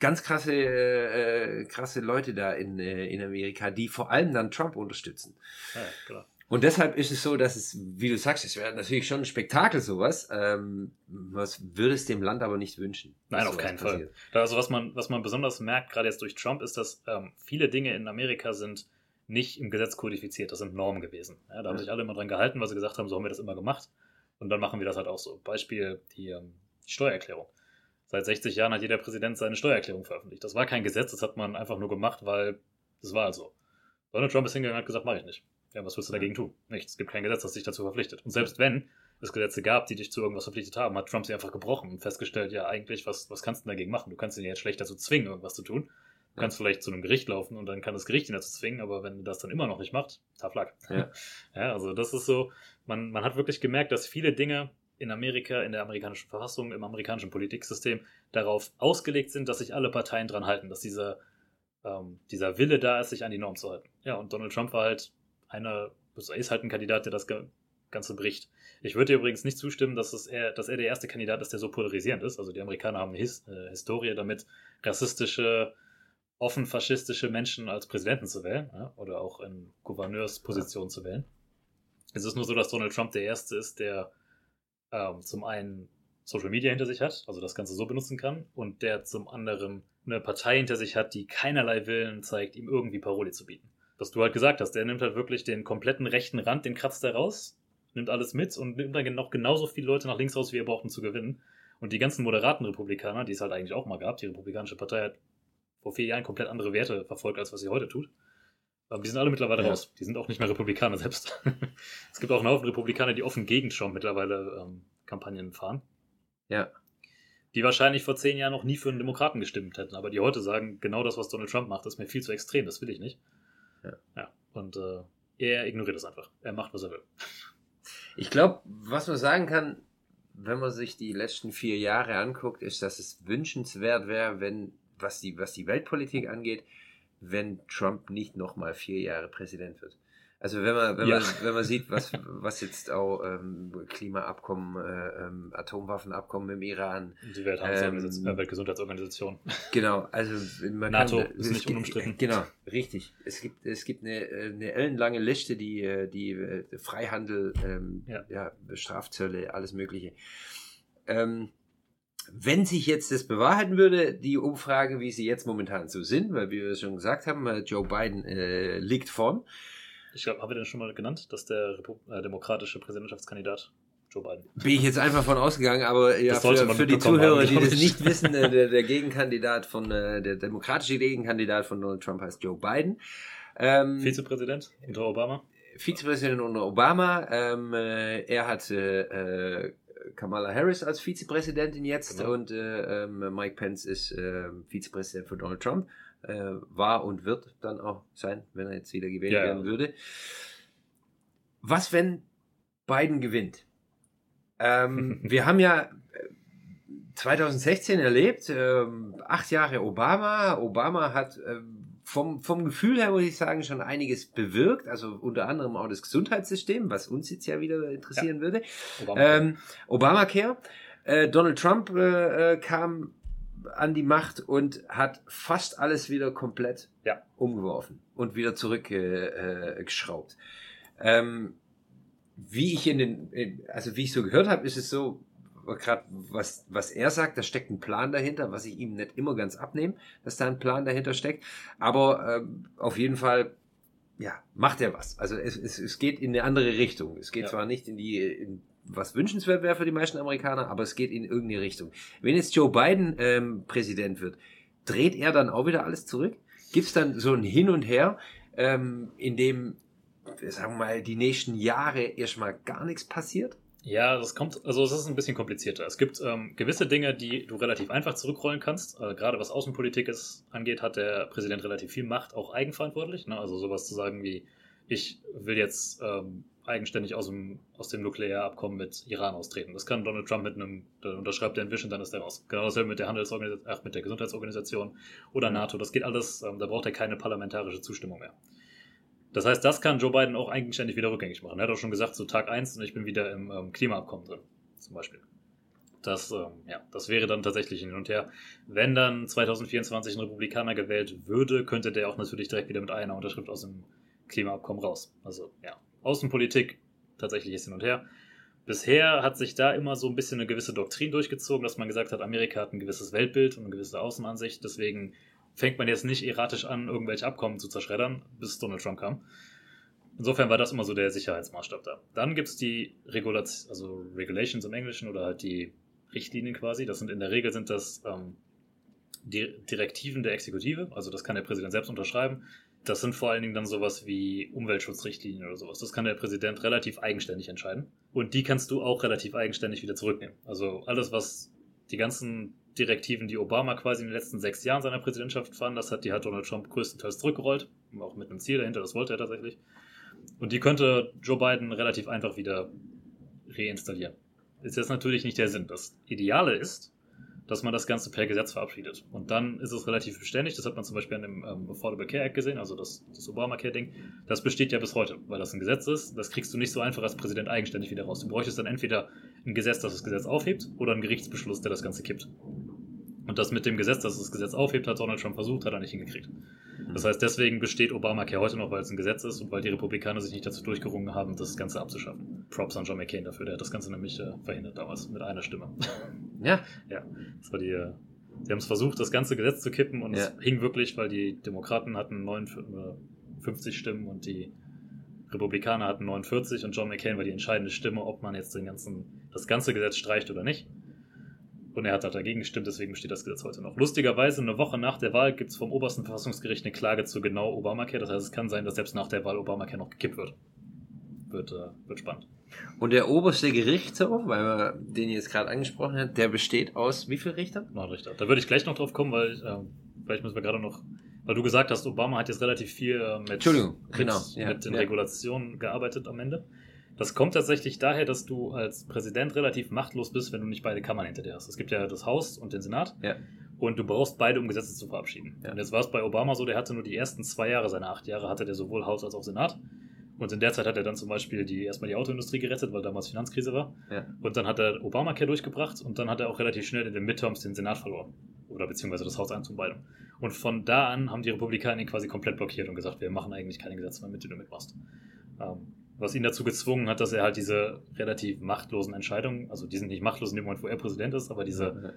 ganz krasse, äh, krasse Leute da in, äh, in Amerika, die vor allem dann Trump unterstützen. Ja, klar. Und deshalb ist es so, dass es, wie du sagst, es wäre natürlich schon ein Spektakel sowas. Ähm, was würde es dem Land aber nicht wünschen? Nein, auf keinen passiert. Fall. Also was man, was man besonders merkt, gerade jetzt durch Trump, ist, dass ähm, viele Dinge in Amerika sind nicht im Gesetz kodifiziert. Das sind Normen gewesen. Ja, da haben ja. sich alle immer dran gehalten, weil sie gesagt haben, so haben wir das immer gemacht. Und dann machen wir das halt auch so. Beispiel die, ähm, die Steuererklärung. Seit 60 Jahren hat jeder Präsident seine Steuererklärung veröffentlicht. Das war kein Gesetz, das hat man einfach nur gemacht, weil das war also. Donald Trump ist hingegangen und hat gesagt, mache ich nicht. Ja, was willst du dagegen tun? Nichts. Es gibt kein Gesetz, das dich dazu verpflichtet. Und selbst wenn es Gesetze gab, die dich zu irgendwas verpflichtet haben, hat Trump sie einfach gebrochen und festgestellt, ja, eigentlich, was, was kannst du dagegen machen? Du kannst ihn jetzt schlecht dazu zwingen, irgendwas zu tun. Du kannst vielleicht zu einem Gericht laufen und dann kann das Gericht ihn dazu zwingen, aber wenn das dann immer noch nicht macht, tough luck. Ja. *laughs* ja, also das ist so, man, man hat wirklich gemerkt, dass viele Dinge in Amerika, in der amerikanischen Verfassung, im amerikanischen Politiksystem darauf ausgelegt sind, dass sich alle Parteien dran halten, dass dieser, ähm, dieser Wille da ist, sich an die Norm zu halten. Ja, und Donald Trump war halt einer, ist halt ein Kandidat, der das Ganze bricht. Ich würde dir übrigens nicht zustimmen, dass, es er, dass er der erste Kandidat ist, der so polarisierend ist. Also die Amerikaner haben eine His äh, Historie damit, rassistische, offen faschistische Menschen als Präsidenten zu wählen ja, oder auch in Gouverneurspositionen zu wählen. Es ist nur so, dass Donald Trump der erste ist, der ähm, zum einen Social Media hinter sich hat, also das Ganze so benutzen kann, und der zum anderen eine Partei hinter sich hat, die keinerlei Willen zeigt, ihm irgendwie Paroli zu bieten. Was du halt gesagt hast, der nimmt halt wirklich den kompletten rechten Rand, den kratzt er raus, nimmt alles mit und nimmt dann noch genauso viele Leute nach links raus, wie er braucht, um zu gewinnen. Und die ganzen moderaten Republikaner, die es halt eigentlich auch mal gab, die Republikanische Partei hat vor vier Jahren komplett andere Werte verfolgt, als was sie heute tut. Aber die sind alle mittlerweile ja. raus. Die sind auch nicht mehr Republikaner selbst. *laughs* es gibt auch einen Haufen Republikaner, die offen gegen Trump mittlerweile ähm, Kampagnen fahren. Ja. Die wahrscheinlich vor zehn Jahren noch nie für einen Demokraten gestimmt hätten, aber die heute sagen, genau das, was Donald Trump macht, ist mir viel zu extrem, das will ich nicht. Ja. ja. Und äh, er ignoriert das einfach. Er macht, was er will. Ich glaube, was man sagen kann, wenn man sich die letzten vier Jahre anguckt, ist, dass es wünschenswert wäre, wenn, was die, was die Weltpolitik angeht, wenn Trump nicht nochmal vier Jahre Präsident wird. Also wenn man, wenn ja. man, wenn man sieht, was, was jetzt auch ähm, Klimaabkommen, äh, ähm, Atomwaffenabkommen im Iran. Die ähm, Weltgesundheitsorganisation. *laughs* genau, also man NATO kann, ist nicht unumstritten. Genau, richtig. Es gibt, es gibt eine, eine ellenlange Liste, die, äh, die äh, Freihandel, ähm, ja. ja. Strafzölle, alles Mögliche. Ähm, wenn sich jetzt das bewahrheiten würde, die Umfragen, wie sie jetzt momentan so sind, weil wie wir schon gesagt haben, äh, Joe Biden äh, liegt vorn. Ich glaube, haben wir den schon mal genannt, dass der äh, demokratische Präsidentschaftskandidat Joe Biden. Bin ich jetzt einfach von ausgegangen, aber ja, für, für die Zuhörer, haben, die das nicht wissen, äh, der, der, Gegenkandidat von, äh, der demokratische Gegenkandidat von Donald Trump heißt Joe Biden. Ähm, Vizepräsident unter Obama. Vizepräsident unter Obama. Ähm, äh, er hat äh, Kamala Harris als Vizepräsidentin jetzt genau. und äh, ähm, Mike Pence ist äh, Vizepräsident für Donald Trump. Äh, war und wird dann auch sein, wenn er jetzt wieder gewählt ja, werden würde. Was, wenn Biden gewinnt? Ähm, *laughs* wir haben ja 2016 äh, erlebt, ähm, acht Jahre Obama. Obama hat ähm, vom, vom Gefühl her, muss ich sagen, schon einiges bewirkt. Also unter anderem auch das Gesundheitssystem, was uns jetzt ja wieder interessieren ja. würde. Obamacare. Ähm, Obamacare. Äh, Donald Trump äh, äh, kam an die Macht und hat fast alles wieder komplett ja. umgeworfen und wieder zurückgeschraubt. Äh, ähm, wie ich in den, also wie ich so gehört habe, ist es so, gerade was, was er sagt, da steckt ein Plan dahinter, was ich ihm nicht immer ganz abnehme, dass da ein Plan dahinter steckt. Aber äh, auf jeden Fall, ja, macht er was. Also es, es, es geht in eine andere Richtung. Es geht ja. zwar nicht in die, in, was wünschenswert wäre für die meisten Amerikaner, aber es geht in irgendeine Richtung. Wenn jetzt Joe Biden ähm, Präsident wird, dreht er dann auch wieder alles zurück? Gibt es dann so ein Hin und Her, ähm, in dem, sagen wir mal, die nächsten Jahre erstmal gar nichts passiert? Ja, das kommt, also es ist ein bisschen komplizierter. Es gibt ähm, gewisse Dinge, die du relativ einfach zurückrollen kannst. Äh, gerade was Außenpolitik ist, angeht, hat der Präsident relativ viel Macht, auch eigenverantwortlich. Ne? Also sowas zu sagen wie, ich will jetzt ähm, eigenständig aus dem, aus dem Nuklearabkommen mit Iran austreten. Das kann Donald Trump mit einem, dann unterschreibt er Wisch und dann ist er raus. Genau dasselbe mit der Handelsorganisation, ach, mit der Gesundheitsorganisation oder mhm. NATO. Das geht alles, ähm, da braucht er keine parlamentarische Zustimmung mehr. Das heißt, das kann Joe Biden auch eigenständig wieder rückgängig machen. Er hat auch schon gesagt, so Tag 1 und ich bin wieder im ähm, Klimaabkommen drin, zum Beispiel. Das, ähm, ja, das wäre dann tatsächlich hin und her. Wenn dann 2024 ein Republikaner gewählt würde, könnte der auch natürlich direkt wieder mit einer Unterschrift aus dem Klimaabkommen raus. Also ja, Außenpolitik tatsächlich ist hin und her. Bisher hat sich da immer so ein bisschen eine gewisse Doktrin durchgezogen, dass man gesagt hat, Amerika hat ein gewisses Weltbild und eine gewisse Außenansicht, deswegen fängt man jetzt nicht erratisch an, irgendwelche Abkommen zu zerschreddern, bis Donald Trump kam. Insofern war das immer so der Sicherheitsmaßstab da. Dann gibt es die Regulation, also Regulations im Englischen oder halt die Richtlinien quasi. Das sind in der Regel sind das ähm, die Direktiven der Exekutive, also das kann der Präsident selbst unterschreiben. Das sind vor allen Dingen dann sowas wie Umweltschutzrichtlinien oder sowas. Das kann der Präsident relativ eigenständig entscheiden. Und die kannst du auch relativ eigenständig wieder zurücknehmen. Also alles, was die ganzen Direktiven, die Obama quasi in den letzten sechs Jahren seiner Präsidentschaft fand, das hat die hat Donald Trump größtenteils zurückgerollt, auch mit einem Ziel dahinter, das wollte er tatsächlich. Und die könnte Joe Biden relativ einfach wieder reinstallieren. ist jetzt natürlich nicht der Sinn. Das Ideale ist, dass man das Ganze per Gesetz verabschiedet. Und dann ist es relativ beständig. Das hat man zum Beispiel an dem ähm, Affordable Care Act gesehen, also das, das Obamacare-Ding. Das besteht ja bis heute, weil das ein Gesetz ist. Das kriegst du nicht so einfach als Präsident eigenständig wieder raus. Du bräuchtest dann entweder ein Gesetz, das das Gesetz aufhebt, oder einen Gerichtsbeschluss, der das Ganze kippt. Und das mit dem Gesetz, das das Gesetz aufhebt, hat Donald Trump versucht, hat er nicht hingekriegt. Das heißt, deswegen besteht Obamacare heute noch, weil es ein Gesetz ist und weil die Republikaner sich nicht dazu durchgerungen haben, das Ganze abzuschaffen. Props an John McCain dafür, der hat das Ganze nämlich äh, verhindert damals mit einer Stimme. Ja. ja, das war die. Äh, sie haben es versucht, das ganze Gesetz zu kippen und Ja. es hing wirklich, weil die Demokraten hatten 59 Stimmen und die Republikaner hatten 49 und John McCain war die entscheidende Stimme, ob man jetzt den ganzen, das ganze Gesetz streicht oder nicht. Und er hat halt dagegen gestimmt, deswegen besteht das Gesetz heute noch. Lustigerweise, eine Woche nach der Wahl gibt es vom obersten Verfassungsgericht eine Klage zu genau Obamacare. Das heißt, es kann sein, dass selbst nach der Wahl Obamacare noch gekippt wird. Wird, äh, wird spannend. Und der oberste Gerichtshof, weil man den jetzt gerade angesprochen hat, der besteht aus wie vielen Richtern? Nein, Richter. Da würde ich gleich noch drauf kommen, weil ähm, vielleicht müssen wir gerade noch, weil du gesagt hast, Obama hat jetzt relativ viel äh, mit, Entschuldigung, mit, genau, ja, mit den ja. Regulationen gearbeitet am Ende. Das kommt tatsächlich daher, dass du als Präsident relativ machtlos bist, wenn du nicht beide Kammern hinter dir hast. Es gibt ja das Haus und den Senat. Ja. Und du brauchst beide, um Gesetze zu verabschieden. Ja. Und jetzt war es bei Obama so, der hatte nur die ersten zwei Jahre, seine acht Jahre, hatte der sowohl Haus als auch Senat. Und in der Zeit hat er dann zum Beispiel die, erstmal die Autoindustrie gerettet, weil damals Finanzkrise war. Ja. Und dann hat er Obamacare durchgebracht und dann hat er auch relativ schnell in den Midterms den Senat verloren. Oder beziehungsweise das Haus eins und beidem. Und von da an haben die Republikaner ihn quasi komplett blockiert und gesagt, wir machen eigentlich keine Gesetze mehr, mit denen du mitmachst. Ähm, was ihn dazu gezwungen hat, dass er halt diese relativ machtlosen Entscheidungen, also die sind nicht machtlos in dem Moment, wo er Präsident ist, aber diese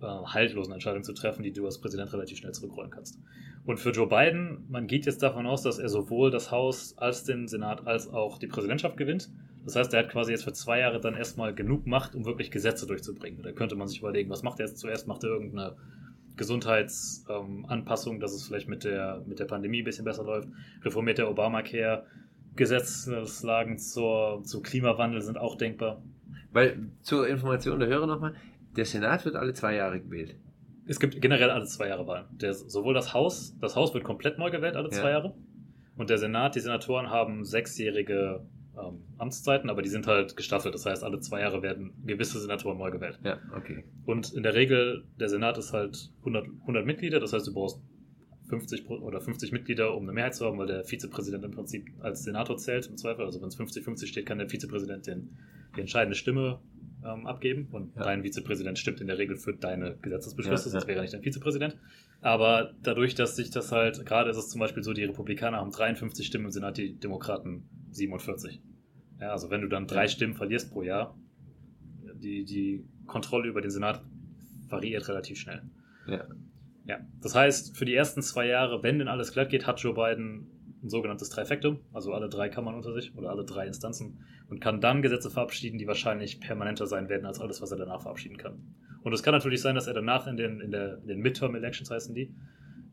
äh, haltlosen Entscheidungen zu treffen, die du als Präsident relativ schnell zurückrollen kannst. Und für Joe Biden, man geht jetzt davon aus, dass er sowohl das Haus als den Senat als auch die Präsidentschaft gewinnt. Das heißt, er hat quasi jetzt für zwei Jahre dann erstmal genug Macht, um wirklich Gesetze durchzubringen. Da könnte man sich überlegen, was macht er jetzt zuerst? Macht er irgendeine Gesundheitsanpassung, dass es vielleicht mit der, mit der Pandemie ein bisschen besser läuft? Reformiert der Obamacare? Gesetzeslagen zur, zum Klimawandel sind auch denkbar. Weil zur Information der Hörer nochmal, der Senat wird alle zwei Jahre gewählt. Es gibt generell alle zwei Jahre Wahlen. Der, sowohl das Haus, das Haus wird komplett neu gewählt alle Ja. zwei Jahre. Und der Senat, die Senatoren haben sechsjährige ähm, Amtszeiten, aber die sind halt gestaffelt. Das heißt, alle zwei Jahre werden gewisse Senatoren neu gewählt. Ja, okay. Und in der Regel, der Senat ist halt 100, 100 Mitglieder, das heißt, du brauchst 50 Pro- oder 50 Mitglieder, um eine Mehrheit zu haben, weil der Vizepräsident im Prinzip als Senator zählt im Zweifel. Also wenn es 50-50 steht, kann der Vizepräsident den, die entscheidende Stimme ähm, abgeben und Ja. dein Vizepräsident stimmt in der Regel für deine Gesetzesbeschlüsse, Ja, sonst ja. wäre er nicht dein Vizepräsident. Aber dadurch, dass sich das halt, gerade ist es zum Beispiel so, die Republikaner haben 53 Stimmen im Senat, die Demokraten 47. Ja, also wenn du dann drei. Stimmen verlierst pro Jahr, die, die Kontrolle über den Senat variiert relativ schnell. Ja. Ja, das heißt, für die ersten zwei Jahre, wenn denn alles glatt geht, hat Joe Biden ein sogenanntes Trifectum, also alle drei Kammern unter sich oder alle drei Instanzen und kann dann Gesetze verabschieden, die wahrscheinlich permanenter sein werden als alles, was er danach verabschieden kann. Und es kann natürlich sein, dass er danach in den, in der, in den Midterm-Elections heißen die,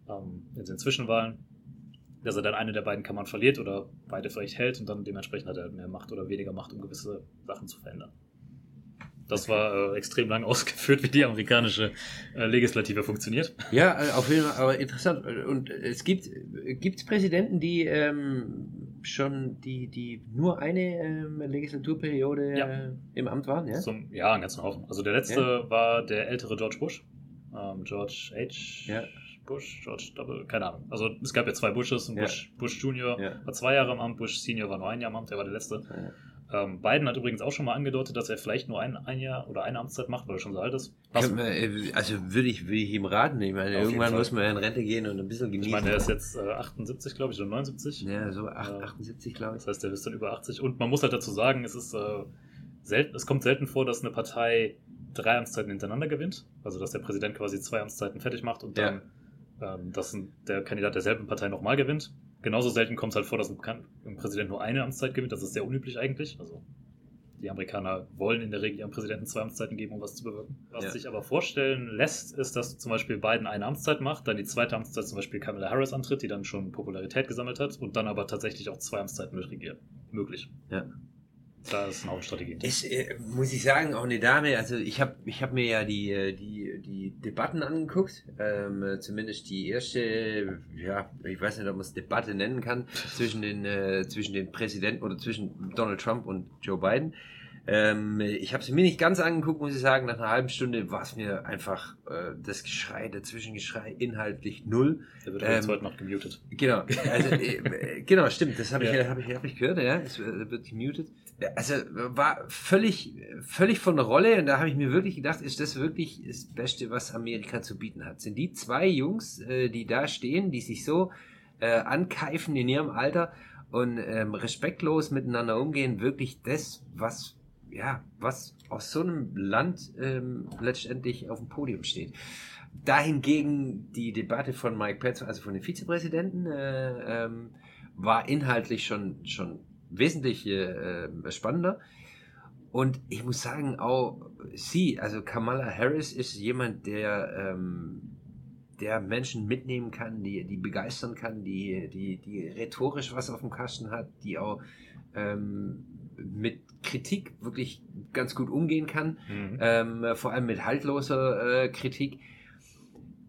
ähm, in den Zwischenwahlen, dass er dann eine der beiden Kammern verliert oder beide vielleicht hält und dann dementsprechend hat er mehr Macht oder weniger Macht, um gewisse Sachen zu verändern. Das war äh, extrem lang *laughs* ausgeführt, wie die amerikanische äh, Legislative funktioniert. Ja, äh, auf jeden Fall, aber interessant. Und es gibt gibt's Präsidenten, die ähm, schon die, die nur eine ähm, Legislaturperiode Ja. äh, im Amt waren, ja? Zum, ja, einen ganzen Haufen. Also der letzte war der ältere George Bush. Ähm, George H. Ja. Bush, George W. Keine Ahnung. Also es gab ja zwei Bushes. Ja. Bush, Bush Junior Ja. war zwei Jahre im Amt, Bush Senior war nur ein Jahr im Amt, der war der letzte. Ähm, Biden hat übrigens auch schon mal angedeutet, dass er vielleicht nur ein, ein Jahr oder eine Amtszeit macht, weil er schon so alt ist. Man, äh, Also würde ich, würde ich ihm raten. Ich meine, Auf irgendwann muss man ja in Rente gehen und ein bisschen ich genießen. meine, er ist jetzt äh, 78, glaube ich, oder 79. ja, so acht- Ja. 78, glaube ich. Das heißt, der ist dann über 80. Und man muss halt dazu sagen, es ist äh, selten, es kommt selten vor, dass eine Partei drei Amtszeiten hintereinander gewinnt. Also dass der Präsident quasi zwei Amtszeiten fertig macht und dann ähm, dass der Kandidat derselben Partei nochmal gewinnt. Genauso selten kommt es halt vor, dass ein, Präsident nur eine Amtszeit gewinnt. Das ist sehr unüblich eigentlich. Also die Amerikaner wollen in der Regel ihrem Präsidenten zwei Amtszeiten geben, um was zu bewirken. Was Ja. sich aber vorstellen lässt, ist, dass zum Beispiel Biden eine Amtszeit macht, dann die zweite Amtszeit zum Beispiel Kamala Harris antritt, die dann schon Popularität gesammelt hat und dann aber tatsächlich auch zwei Amtszeiten mitregiert. Möglich. Ja. Da ist eine Hauptstrategie. Es, äh, muss ich sagen, auch eine Dame, also ich habe ich hab mir ja die, äh, die, die Debatten angeguckt, ähm, äh, zumindest die erste, äh, ja, ich weiß nicht, ob man es Debatte nennen kann, zwischen den, äh, zwischen den Präsidenten oder zwischen Donald Trump und Joe Biden. Ähm, ich habe es mir nicht ganz angeguckt, muss ich sagen. Nach einer halben Stunde war es mir einfach äh, das Geschrei, dazwischen Geschrei inhaltlich null. Der wird ähm, heute noch gemutet. Genau, also, äh, genau, stimmt. Das habe ich, ja. hab ich, hab ich gehört. Ja, es wird gemutet. Also war völlig, völlig von der Rolle. Und da habe ich mir wirklich gedacht, ist das wirklich das Beste, was Amerika zu bieten hat? Sind die zwei Jungs, äh, die da stehen, die sich so äh, ankeifen in ihrem Alter und ähm, respektlos miteinander umgehen, wirklich das, was ja, was aus so einem Land ähm, letztendlich auf dem Podium steht. Dahingegen die Debatte von Mike Pence, also von dem Vizepräsidenten, äh, ähm, war inhaltlich schon, schon wesentlich äh, spannender. Und ich muss sagen, auch sie, also Kamala Harris ist jemand, der, ähm, der Menschen mitnehmen kann, die, die begeistern kann, die, die, die rhetorisch was auf dem Kasten hat, die auch ähm, mit Kritik wirklich ganz gut umgehen kann, mhm. ähm, vor allem mit haltloser äh, Kritik.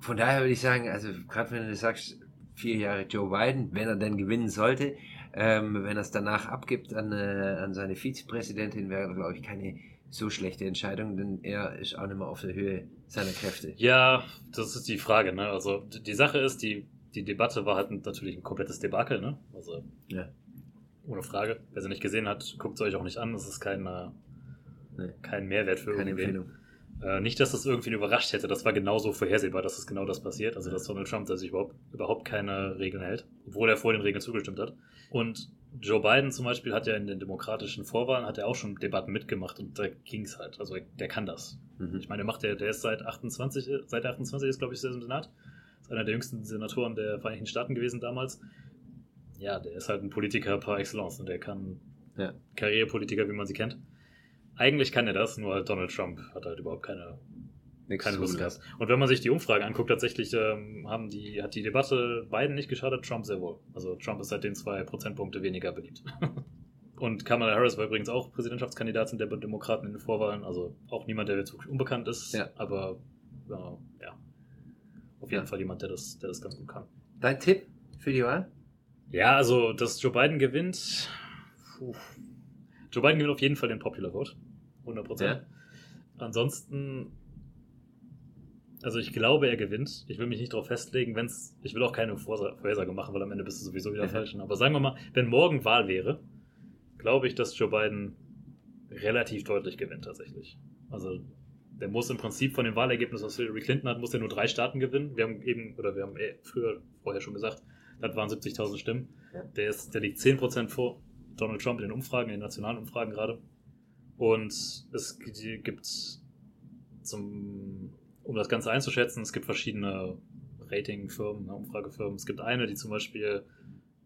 Von daher würde ich sagen, also gerade wenn du sagst, vier Jahre Joe Biden, wenn er denn gewinnen sollte, ähm, wenn er es danach abgibt an, äh, an seine Vizepräsidentin, wäre, glaube ich, keine so schlechte Entscheidung, denn er ist auch nicht mehr auf der Höhe seiner Kräfte. Ja, das ist die Frage. Ne? Also die Sache ist, die, die Debatte war halt natürlich ein komplettes Debakel. Ne? Also ja. Ohne Frage. Wer sie nicht gesehen hat, guckt es euch auch nicht an. Das ist kein, äh, nee. kein Mehrwert für Keine irgendwen. Äh, nicht, dass das irgendwie überrascht hätte. Das war genauso vorhersehbar, dass es genau das passiert. Also, dass Donald Trump, der sich überhaupt, überhaupt keine Regeln hält, obwohl er vor den Regeln zugestimmt hat. Und Joe Biden zum Beispiel hat ja in den demokratischen Vorwahlen hat er auch schon Debatten mitgemacht und da ging es halt. Also der kann das. Mhm. Ich meine, der macht der, der ist seit 28, seit 28 ist, glaube ich, ist im Senat. Ist einer der jüngsten Senatoren der Vereinigten Staaten gewesen damals ja, der ist halt ein Politiker par excellence und der kann ja. Karrierepolitiker, wie man sie kennt. Eigentlich kann er das, nur Donald Trump hat halt überhaupt keine, Nichts keine Lust gehabt. Und wenn man sich die Umfrage anguckt, tatsächlich ähm, haben die, hat die Debatte Biden nicht geschadet, Trump sehr wohl. Also Trump ist seitdem zwei Prozentpunkte weniger beliebt. *laughs* Und Kamala Harris war übrigens auch Präsidentschaftskandidatin der Demokraten in den Vorwahlen, also auch niemand, der jetzt wirklich unbekannt ist, ja. aber äh, ja, auf jeden ja. Fall jemand, der das, der das ganz gut kann. Dein Tipp für die Wahl? Ja, also, dass Joe Biden gewinnt. Puh. Joe Biden gewinnt auf jeden Fall den Popular Vote. 100%. Ja. Ansonsten, also ich glaube, er gewinnt. Ich will mich nicht darauf festlegen, wenn es, ich will auch keine Vorhersage machen, weil am Ende bist du sowieso wieder *laughs* falsch. Aber sagen wir mal, wenn morgen Wahl wäre, glaube ich, dass Joe Biden relativ deutlich gewinnt tatsächlich. Also der muss im Prinzip von dem Wahlergebnis, was Hillary Clinton hat, muss er nur drei Staaten gewinnen. Wir haben eben, oder wir haben eh früher, vorher schon gesagt, das waren 70.000 Stimmen. Der, ist, der liegt 10% vor Donald Trump in den Umfragen, in den nationalen Umfragen gerade. Und es gibt zum, um das Ganze einzuschätzen, es gibt verschiedene Ratingfirmen, ne, Umfragefirmen. Es gibt eine, die zum Beispiel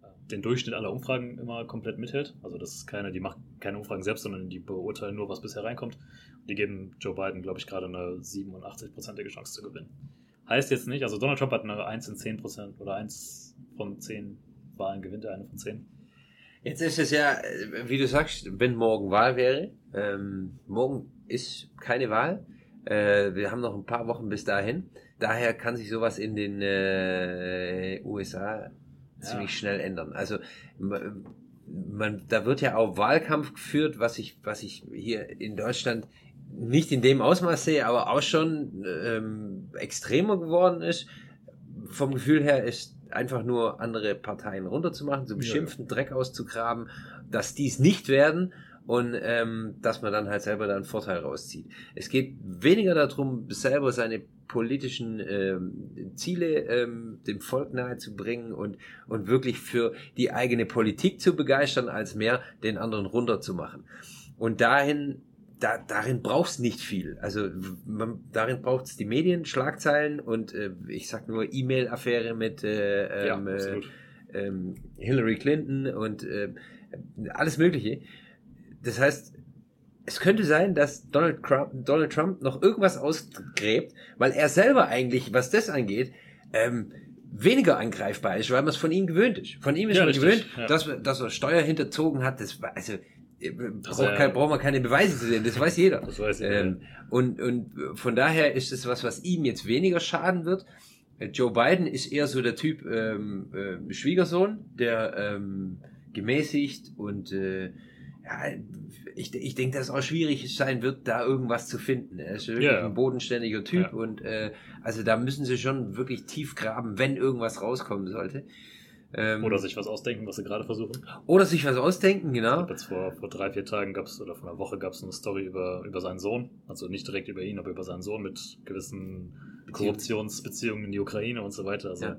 äh, den Durchschnitt aller Umfragen immer komplett mithält. Also das ist keine, die macht keine Umfragen selbst, sondern die beurteilen nur, was bisher reinkommt. Die geben Joe Biden, glaube ich, gerade eine 87-prozentige Chance zu gewinnen. Heißt jetzt nicht, also Donald Trump hat eine 1 in 10 Prozent oder 1 von 10 Wahlen gewinnt er eine von 10. Jetzt ist es ja, wie du sagst, wenn morgen Wahl wäre, ähm, morgen ist keine Wahl. Äh, wir haben noch ein paar Wochen bis dahin. Daher kann sich sowas in den äh, USA ja. ziemlich schnell ändern. Also man, da wird ja auch Wahlkampf geführt, was ich, was ich hier in Deutschland nicht in dem Ausmaß sehe, aber auch schon ähm, extremer geworden ist. Vom Gefühl her ist einfach nur andere Parteien runterzumachen, zu beschimpfen, ja. Dreck auszugraben, dass dies nicht werden und ähm, dass man dann halt selber da einen Vorteil rauszieht. Es geht weniger darum, selber seine politischen ähm, Ziele ähm, dem Volk nahezubringen und, und wirklich für die eigene Politik zu begeistern, als mehr den anderen runterzumachen. Und dahin da, darin brauchst nicht viel. Also man, darin braucht es die Medien, Schlagzeilen und äh, ich sag nur E-Mail-Affäre mit äh, ja, ähm, äh, ähm, Hillary Clinton und äh, alles Mögliche. Das heißt, es könnte sein, dass Donald Trump, Donald Trump noch irgendwas ausgräbt, weil er selber eigentlich, was das angeht, ähm, weniger angreifbar ist, weil man es von ihm gewöhnt ist. Von ihm ist ja, man richtig, gewöhnt, ja. dass, dass er Steuer hinterzogen hat. Das war, also braucht, ja, kein, braucht man keine Beweise zu sehen, das weiß jeder. Das weiß jeder. Ähm, und, und von daher ist es was, was ihm jetzt weniger schaden wird. Äh, Joe Biden ist eher so der Typ ähm, äh, Schwiegersohn, der ähm, gemäßigt und äh, ja, ich, ich denke, dass es auch schwierig sein wird, da irgendwas zu finden. Er ist wirklich ja, ein bodenständiger Typ ja. und äh, also da müssen sie schon wirklich tief graben, wenn irgendwas rauskommen sollte. Ähm, oder sich was ausdenken, was sie gerade versuchen. Oder sich was ausdenken, genau. Jetzt vor, vor drei, vier Tagen gab es, oder vor einer Woche gab es eine Story über, über seinen Sohn. Also nicht direkt über ihn, aber über seinen Sohn mit gewissen Korruptionsbeziehungen in die Ukraine und so weiter. Also, ja.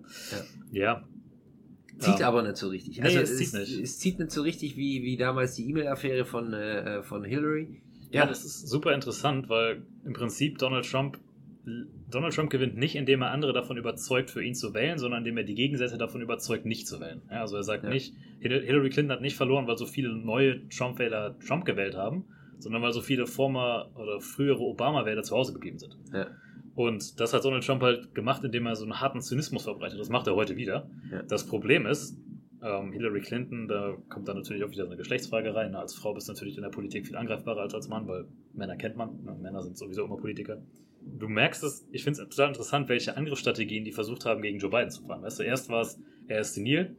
ja. ja. Zieht aber nicht so richtig. Also nee, es, es, zieht nicht. es zieht nicht so richtig wie, wie damals die E-Mail-Affäre von, äh, von Hillary. Ja, das ist super interessant, weil im Prinzip Donald Trump Donald Trump gewinnt nicht, indem er andere davon überzeugt, für ihn zu wählen, sondern indem er die Gegensätze davon überzeugt, nicht zu wählen. Ja, also er sagt ja. nicht, Hillary Clinton hat nicht verloren, weil so viele neue Trump-Wähler Trump gewählt haben, sondern weil so viele former oder frühere Obama-Wähler zu Hause geblieben sind. Ja. Und das hat Donald Trump halt gemacht, indem er so einen harten Zynismus verbreitet. Das macht er heute wieder. Das Problem ist, ähm, Hillary Clinton, da kommt dann natürlich auch wieder so eine Geschlechtsfrage rein. Als Frau bist du natürlich in der Politik viel angreifbarer als als Mann, weil Männer kennt man. Ne? Männer sind sowieso immer Politiker du merkst es, ich finde es total interessant, welche Angriffsstrategien die versucht haben, gegen Joe Biden zu fahren. Weißt du, erst war es, er ist senil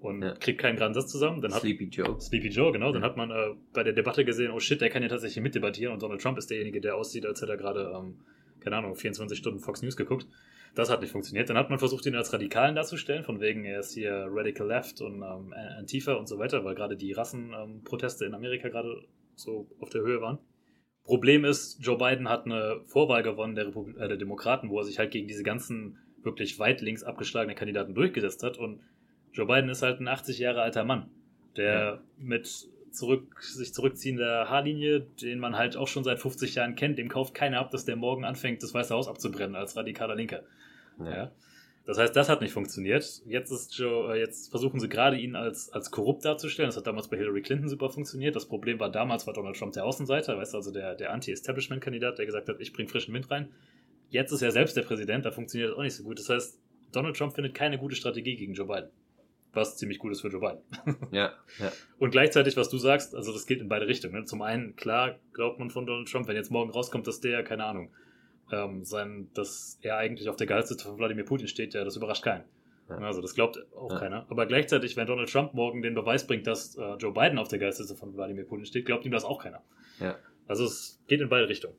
und ja. kriegt keinen geraden Satz zusammen. Dann hat, Sleepy Joe. Sleepy Joe, genau. Ja. Dann hat man äh, bei der Debatte gesehen, oh shit, der kann ja tatsächlich mitdebattieren und Donald Trump ist derjenige, der aussieht, als hätte er gerade, ähm, keine Ahnung, 24 Stunden Fox News geguckt. Das hat nicht funktioniert. Dann hat man versucht, ihn als Radikalen darzustellen, von wegen, er ist hier Radical Left und ähm, Antifa und so weiter, weil gerade die Rassenproteste ähm, in Amerika gerade so auf der Höhe waren. Problem ist, Joe Biden hat eine Vorwahl gewonnen der, Republik äh, der Demokraten, wo er sich halt gegen diese ganzen wirklich weit links abgeschlagenen Kandidaten durchgesetzt hat. Und Joe Biden ist halt ein 80 Jahre alter Mann, der ja. mit zurück, sich zurückziehender Haarlinie, den man halt auch schon seit 50 Jahren kennt, dem kauft keiner ab, dass der morgen anfängt, das Weiße Haus abzubrennen als radikaler Linker. Ja. ja. Das heißt, das hat nicht funktioniert. Jetzt ist Joe, äh, jetzt versuchen sie gerade ihn als, als korrupt darzustellen. Das hat damals bei Hillary Clinton super funktioniert. Das Problem war damals war Donald Trump der Außenseiter, weißt du, also der, der Anti-Establishment-Kandidat, der gesagt hat, ich bringe frischen Wind rein. Jetzt ist er selbst der Präsident, da funktioniert das auch nicht so gut. Das heißt, Donald Trump findet keine gute Strategie gegen Joe Biden. Was ziemlich gut ist für Joe Biden. *laughs* Ja, ja. Und gleichzeitig, was du sagst, also das geht in beide Richtungen. Ne? Zum einen, klar, glaubt man von Donald Trump, wenn jetzt morgen rauskommt, dass der, keine Ahnung, ähm, sein, dass er eigentlich auf der Gehaltsliste von Wladimir Putin steht, ja, das überrascht keinen. Ja. Also das glaubt auch ja. keiner. Aber gleichzeitig, wenn Donald Trump morgen den Beweis bringt, dass äh, Joe Biden auf der Gehaltsliste von Wladimir Putin steht, glaubt ihm das auch keiner. Ja. Also es geht in beide Richtungen.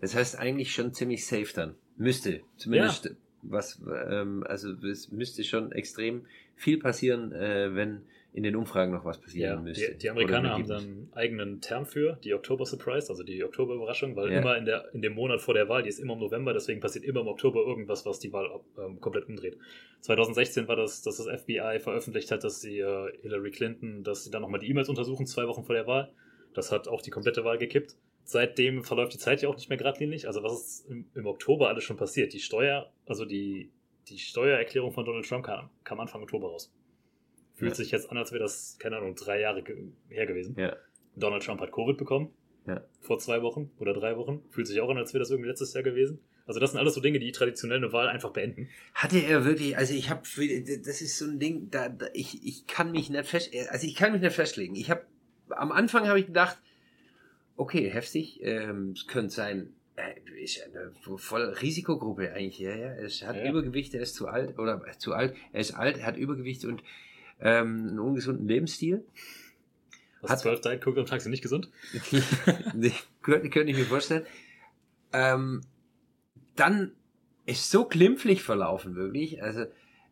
Das heißt eigentlich schon ziemlich safe dann. Müsste. Zumindest ja. was, ähm, also es müsste schon extrem viel passieren, äh, wenn in den Umfragen noch was passieren ja, müsste. Die, die Amerikaner haben dann einen eigenen Term für, die Oktober Surprise, also die Oktober-Überraschung, weil ja. immer in, der, in dem Monat vor der Wahl, die ist immer im November, deswegen passiert immer im Oktober irgendwas, was die Wahl ähm, komplett umdreht. 2016 war das, dass das FBI veröffentlicht hat, dass sie äh, Hillary Clinton, dass sie dann nochmal die E-Mails untersuchen, zwei Wochen vor der Wahl. Das hat auch die komplette Wahl gekippt. Seitdem verläuft die Zeit ja auch nicht mehr geradlinig. Also was ist im, im Oktober alles schon passiert? Die Steuer, also die, die Steuererklärung von Donald Trump kam, kam Anfang Oktober raus. Fühlt ja. sich jetzt an, als wäre das, keine Ahnung, drei Jahre her gewesen. Ja. Donald Trump hat Covid bekommen. Ja. Vor zwei Wochen oder drei Wochen. Fühlt sich auch an, als wäre das irgendwie letztes Jahr gewesen. Also das sind alles so Dinge, die traditionell eine Wahl einfach beenden. Hatte er wirklich, also ich habe, das ist so ein Ding, da, da, ich, ich kann mich nicht fest, also ich kann mich nicht festlegen. Ich habe, am Anfang habe ich gedacht, okay, heftig, ähm, es könnte sein, äh, ist eine voll Risikogruppe eigentlich, ja, ja. Er hat ja. Übergewicht, er ist zu alt, oder äh, zu alt, er ist alt, er hat Übergewicht und ähm, einen ungesunden Lebensstil. Was hat zwölf Diet Coke am Tag sind nicht gesund? *laughs* nee, könnte, könnte ich mir vorstellen. Ähm, dann ist so glimpflich verlaufen, wirklich. Also,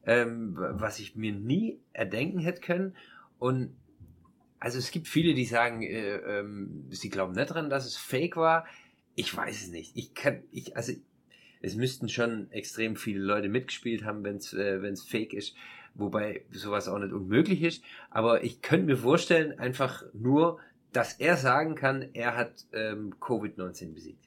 ähm, was ich mir nie erdenken hätte können. Und also es gibt viele, die sagen, äh, ähm, sie glauben nicht dran, dass es fake war. Ich weiß es nicht. Ich kann, ich, also es müssten schon extrem viele Leute mitgespielt haben, wenn es äh, wenn's fake ist wobei sowas auch nicht unmöglich ist. Aber ich könnte mir vorstellen, einfach nur, dass er sagen kann, er hat ähm, Covid-19 besiegt.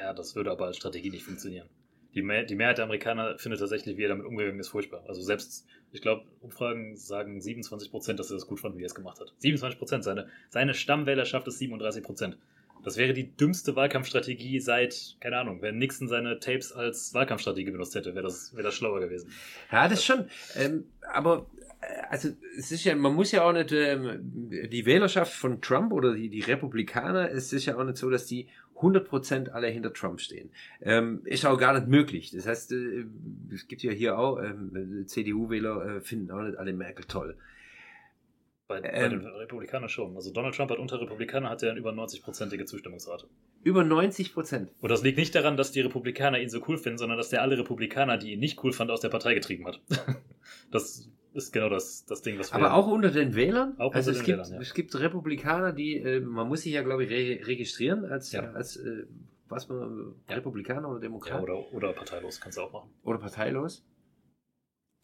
Ja, das würde aber als Strategie nicht funktionieren. Die, Mehr die Mehrheit der Amerikaner findet tatsächlich, wie er damit umgegangen ist, furchtbar. Also selbst, ich glaube, Umfragen sagen 27 Prozent, dass er das gut fand, wie er es gemacht hat. 27 Prozent. Seine, seine Stammwählerschaft ist 37 Prozent. Das wäre die dümmste Wahlkampfstrategie seit, keine Ahnung, wenn Nixon seine Tapes als Wahlkampfstrategie benutzt hätte, wäre das, wäre das schlauer gewesen. Ja, das schon. Ähm, aber äh, also es ist ja, man muss ja auch nicht ähm, die Wählerschaft von Trump oder die, die Republikaner, es ist ja auch nicht so, dass die 100% alle hinter Trump stehen. Ähm, ist auch gar nicht möglich. Das heißt, äh, es gibt ja hier auch, ähm, CDU-Wähler äh, finden auch nicht alle Merkel toll. Bei, bei Ähm. den Republikanern schon. Also Donald Trump hat unter Republikanern hat er eine über 90-prozentige Zustimmungsrate. Über 90 Prozent. Und das liegt nicht daran, dass die Republikaner ihn so cool finden, sondern dass der alle Republikaner, die ihn nicht cool fanden, aus der Partei getrieben hat. *laughs* das ist genau das, das Ding, was wir. Aber auch unter den Wählern? Auch also unter es den gibt, Wählern, ja. es gibt Republikaner, die, äh, man muss sich ja, glaube ich, re registrieren als, Ja. als äh, was man, Ja. Republikaner oder ja, Demokrat oder, oder parteilos, kannst du auch machen. oder parteilos.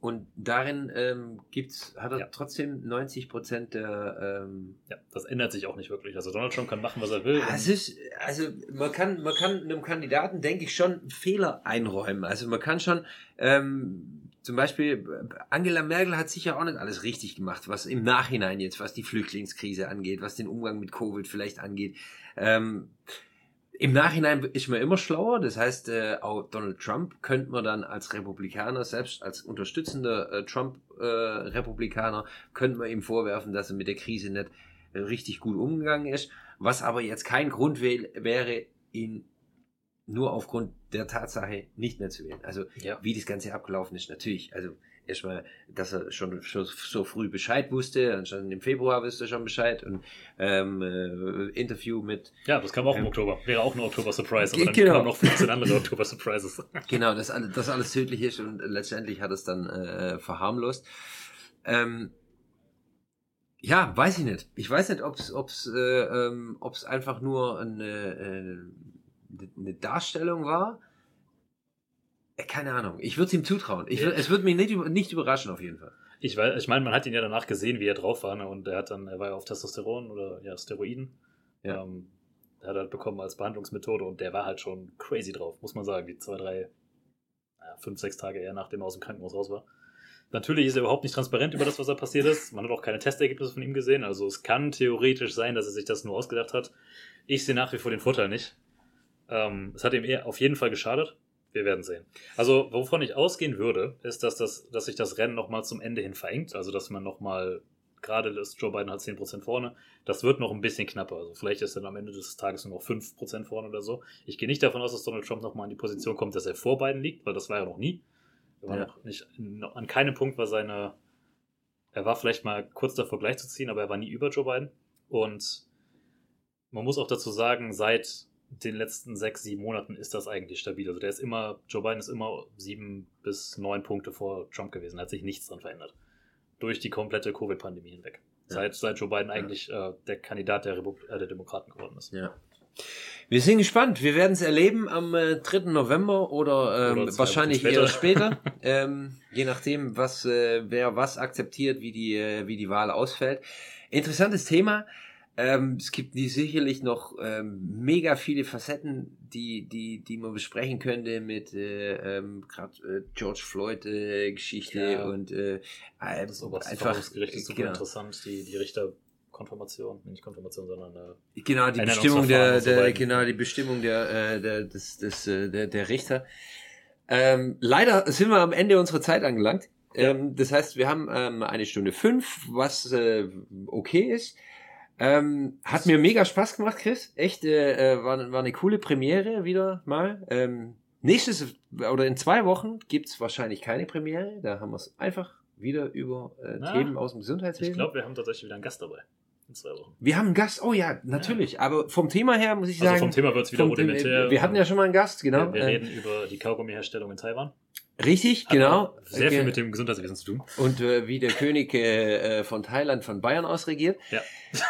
Und darin ähm, gibt's, hat er Ja. trotzdem 90 Prozent der. Ähm, Ja, das ändert sich auch nicht wirklich. Also Donald Trump kann machen, was er will. Ah, es ist, also man kann, man kann einem Kandidaten, denke ich, schon Fehler einräumen. Also man kann schon, ähm, zum Beispiel, Angela Merkel hat sicher auch nicht alles richtig gemacht, was im Nachhinein jetzt, was die Flüchtlingskrise angeht, was den Umgang mit Covid vielleicht angeht. Ähm, Im Nachhinein ist man immer schlauer. Das heißt, äh, auch Donald Trump könnte man dann als Republikaner, selbst als unterstützender äh, Trump-Republikaner, könnte man ihm vorwerfen, dass er mit der Krise nicht äh, richtig gut umgegangen ist. Was aber jetzt kein Grund wär, wäre, ihn nur aufgrund der Tatsache nicht mehr zu wählen. Also ja. wie das Ganze abgelaufen ist, natürlich. Also erstmal, dass er schon, schon so früh Bescheid wusste, und schon im Februar wusste er schon Bescheid und ähm, äh, Interview mit, ja, das kam auch im Ähm, Oktober. Wäre auch eine Oktober-Surprise, aber dann Genau. kamen noch 15 andere Oktober-Surprises. *laughs* genau, dass alles, dass alles tödlich ist und letztendlich hat es dann äh, verharmlost. Ähm, ja, weiß ich nicht. Ich weiß nicht, ob es ob's, äh, ähm, ob's einfach nur eine, äh, eine Darstellung war. Äh, Keine Ahnung. Ich würde es ihm zutrauen. Ich würd, es würde mich nicht, nicht überraschen, auf jeden Fall. Ich ich meine, man hat ihn ja danach gesehen, wie er drauf war, ne? und er hat dann, er war ja auf Testosteron oder ja, Steroiden. Ja. Ähm, hat er halt bekommen als Behandlungsmethode und der war halt schon crazy drauf, muss man sagen, die zwei, drei, naja, fünf, sechs Tage eher nachdem er aus dem Krankenhaus raus war. Natürlich ist er überhaupt nicht transparent über das, was da passiert ist. Man hat auch keine Testergebnisse von ihm gesehen. Also es kann theoretisch sein, dass er sich das nur ausgedacht hat. Ich sehe nach wie vor den Vorteil nicht. Ähm, es hat ihm eher auf jeden Fall geschadet. Wir werden sehen. Also, wovon ich ausgehen würde, ist, dass, das, dass sich das Rennen nochmal zum Ende hin verengt. Also, dass man nochmal, gerade ist Joe Biden hat 10% vorne, das wird noch ein bisschen knapper. Also, vielleicht ist er dann am Ende des Tages nur noch 5% vorne oder so. Ich gehe nicht davon aus, dass Donald Trump nochmal in die Position kommt, dass er vor Biden liegt, weil das war ja noch nie. Er war Ja. noch nicht, an keinem Punkt war seine, er war vielleicht mal kurz davor gleichzuziehen, aber er war nie über Joe Biden. Und man muss auch dazu sagen, seit den letzten sechs, sieben Monaten ist das eigentlich stabil. Also der ist immer, Joe Biden ist immer sieben bis neun Punkte vor Trump gewesen. Hat sich nichts dran verändert. Durch die komplette Covid-Pandemie hinweg. Ja. Seit, seit Joe Biden eigentlich äh, der Kandidat der, Repub äh, der Demokraten geworden ist. Ja. Wir sind gespannt. Wir werden es erleben am äh, 3. November oder, ähm, Oder wahrscheinlich Wochen eher später. später. *laughs* ähm, je nachdem, was, äh, wer was akzeptiert, wie die, äh, wie die Wahl ausfällt. Interessantes Thema. Ähm, es gibt die sicherlich noch ähm, mega viele Facetten, die, die, die man besprechen könnte mit äh, ähm, gerade äh, George Floyd äh, Geschichte Ja. und äh, äh, Das oberste einfach Verfassungsgericht ist super genau. interessant. Die, die Richterkonfirmation, nicht Konfirmation, sondern äh, Genau, die Bestimmung der, so der weiter. genau, die Bestimmung der, äh, der, des, des, äh, der, der Richter. Ähm, leider sind wir am Ende unserer Zeit angelangt. Ähm, das heißt, wir haben ähm, eine Stunde fünf, was äh, okay ist. Ähm, hat mir mega Spaß gemacht, Chris. Echt, äh, äh, war, war eine coole Premiere wieder mal. Ähm, nächstes oder in zwei Wochen gibt's wahrscheinlich keine Premiere. Da haben wir es einfach wieder über äh, Na, Themen aus dem Gesundheitswesen. ich glaube, wir haben tatsächlich wieder einen Gast dabei. In zwei Wochen. wir haben einen Gast. Oh ja, natürlich. Aber vom Thema her muss ich Also sagen. vom Thema wird es wieder rudimentär. Wir hatten ja schon mal einen Gast, genau. Wir, wir Äh, reden über die Kaugummiherstellung in Taiwan. richtig, Hat genau. Sehr Okay. viel mit dem Gesundheitswesen zu tun. Und äh, wie der König äh, äh, von Thailand von Bayern aus regiert. Ja. *laughs*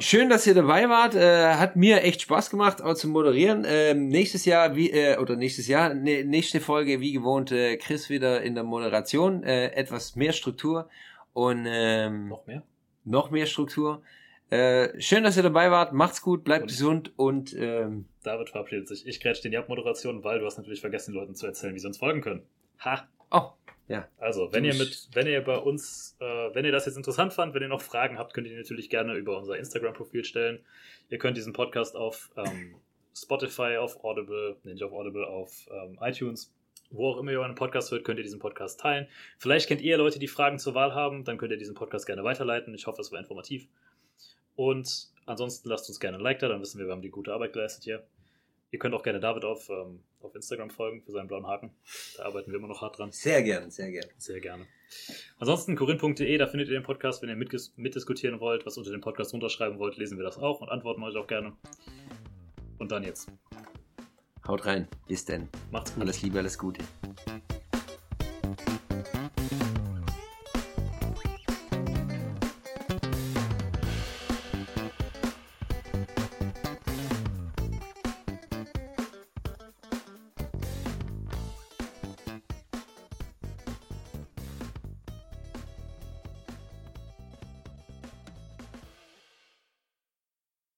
Schön, dass ihr dabei wart. Äh, hat mir echt Spaß gemacht, auch zu moderieren. Ähm, nächstes Jahr, wie, äh, oder nächstes Jahr, ne, nächste Folge, wie gewohnt, äh, Chris wieder in der Moderation. Äh, etwas mehr Struktur und ähm, Noch mehr? noch mehr Struktur. Äh, schön, dass ihr dabei wart. Macht's gut, bleibt Und- gesund und ähm, David verabschiedet sich. Ich grätsch den die Abmoderation, weil du hast natürlich vergessen, den Leuten zu erzählen, wie sie uns folgen können. Ha! oh, ja. Also, wenn ihr mit, wenn ihr bei uns, äh, wenn ihr das jetzt interessant fand, wenn ihr noch Fragen habt, könnt ihr die natürlich gerne über unser Instagram-Profil stellen. Ihr könnt diesen Podcast auf ähm, Spotify, auf Audible, nee, nicht auf Audible, auf ähm, iTunes, wo auch immer ihr euren Podcast hört, könnt ihr diesen Podcast teilen. Vielleicht kennt ihr Leute, die Fragen zur Wahl haben, dann könnt ihr diesen Podcast gerne weiterleiten. Ich hoffe, es war informativ. Und ansonsten lasst uns gerne ein Like da, dann wissen wir, wir haben die gute Arbeit geleistet hier. Ihr könnt auch gerne David auf, ähm, auf Instagram folgen für seinen blauen Haken. Da arbeiten wir immer noch hart dran. Sehr gern, sehr gern. Sehr gerne. Ansonsten corinth.de, da findet ihr den Podcast, wenn ihr mitdiskutieren wollt, was unter dem Podcast runterschreiben wollt, lesen wir das auch und antworten euch auch gerne. Und dann jetzt. Haut rein. Bis denn. Macht's gut. Alles Liebe, alles Gute.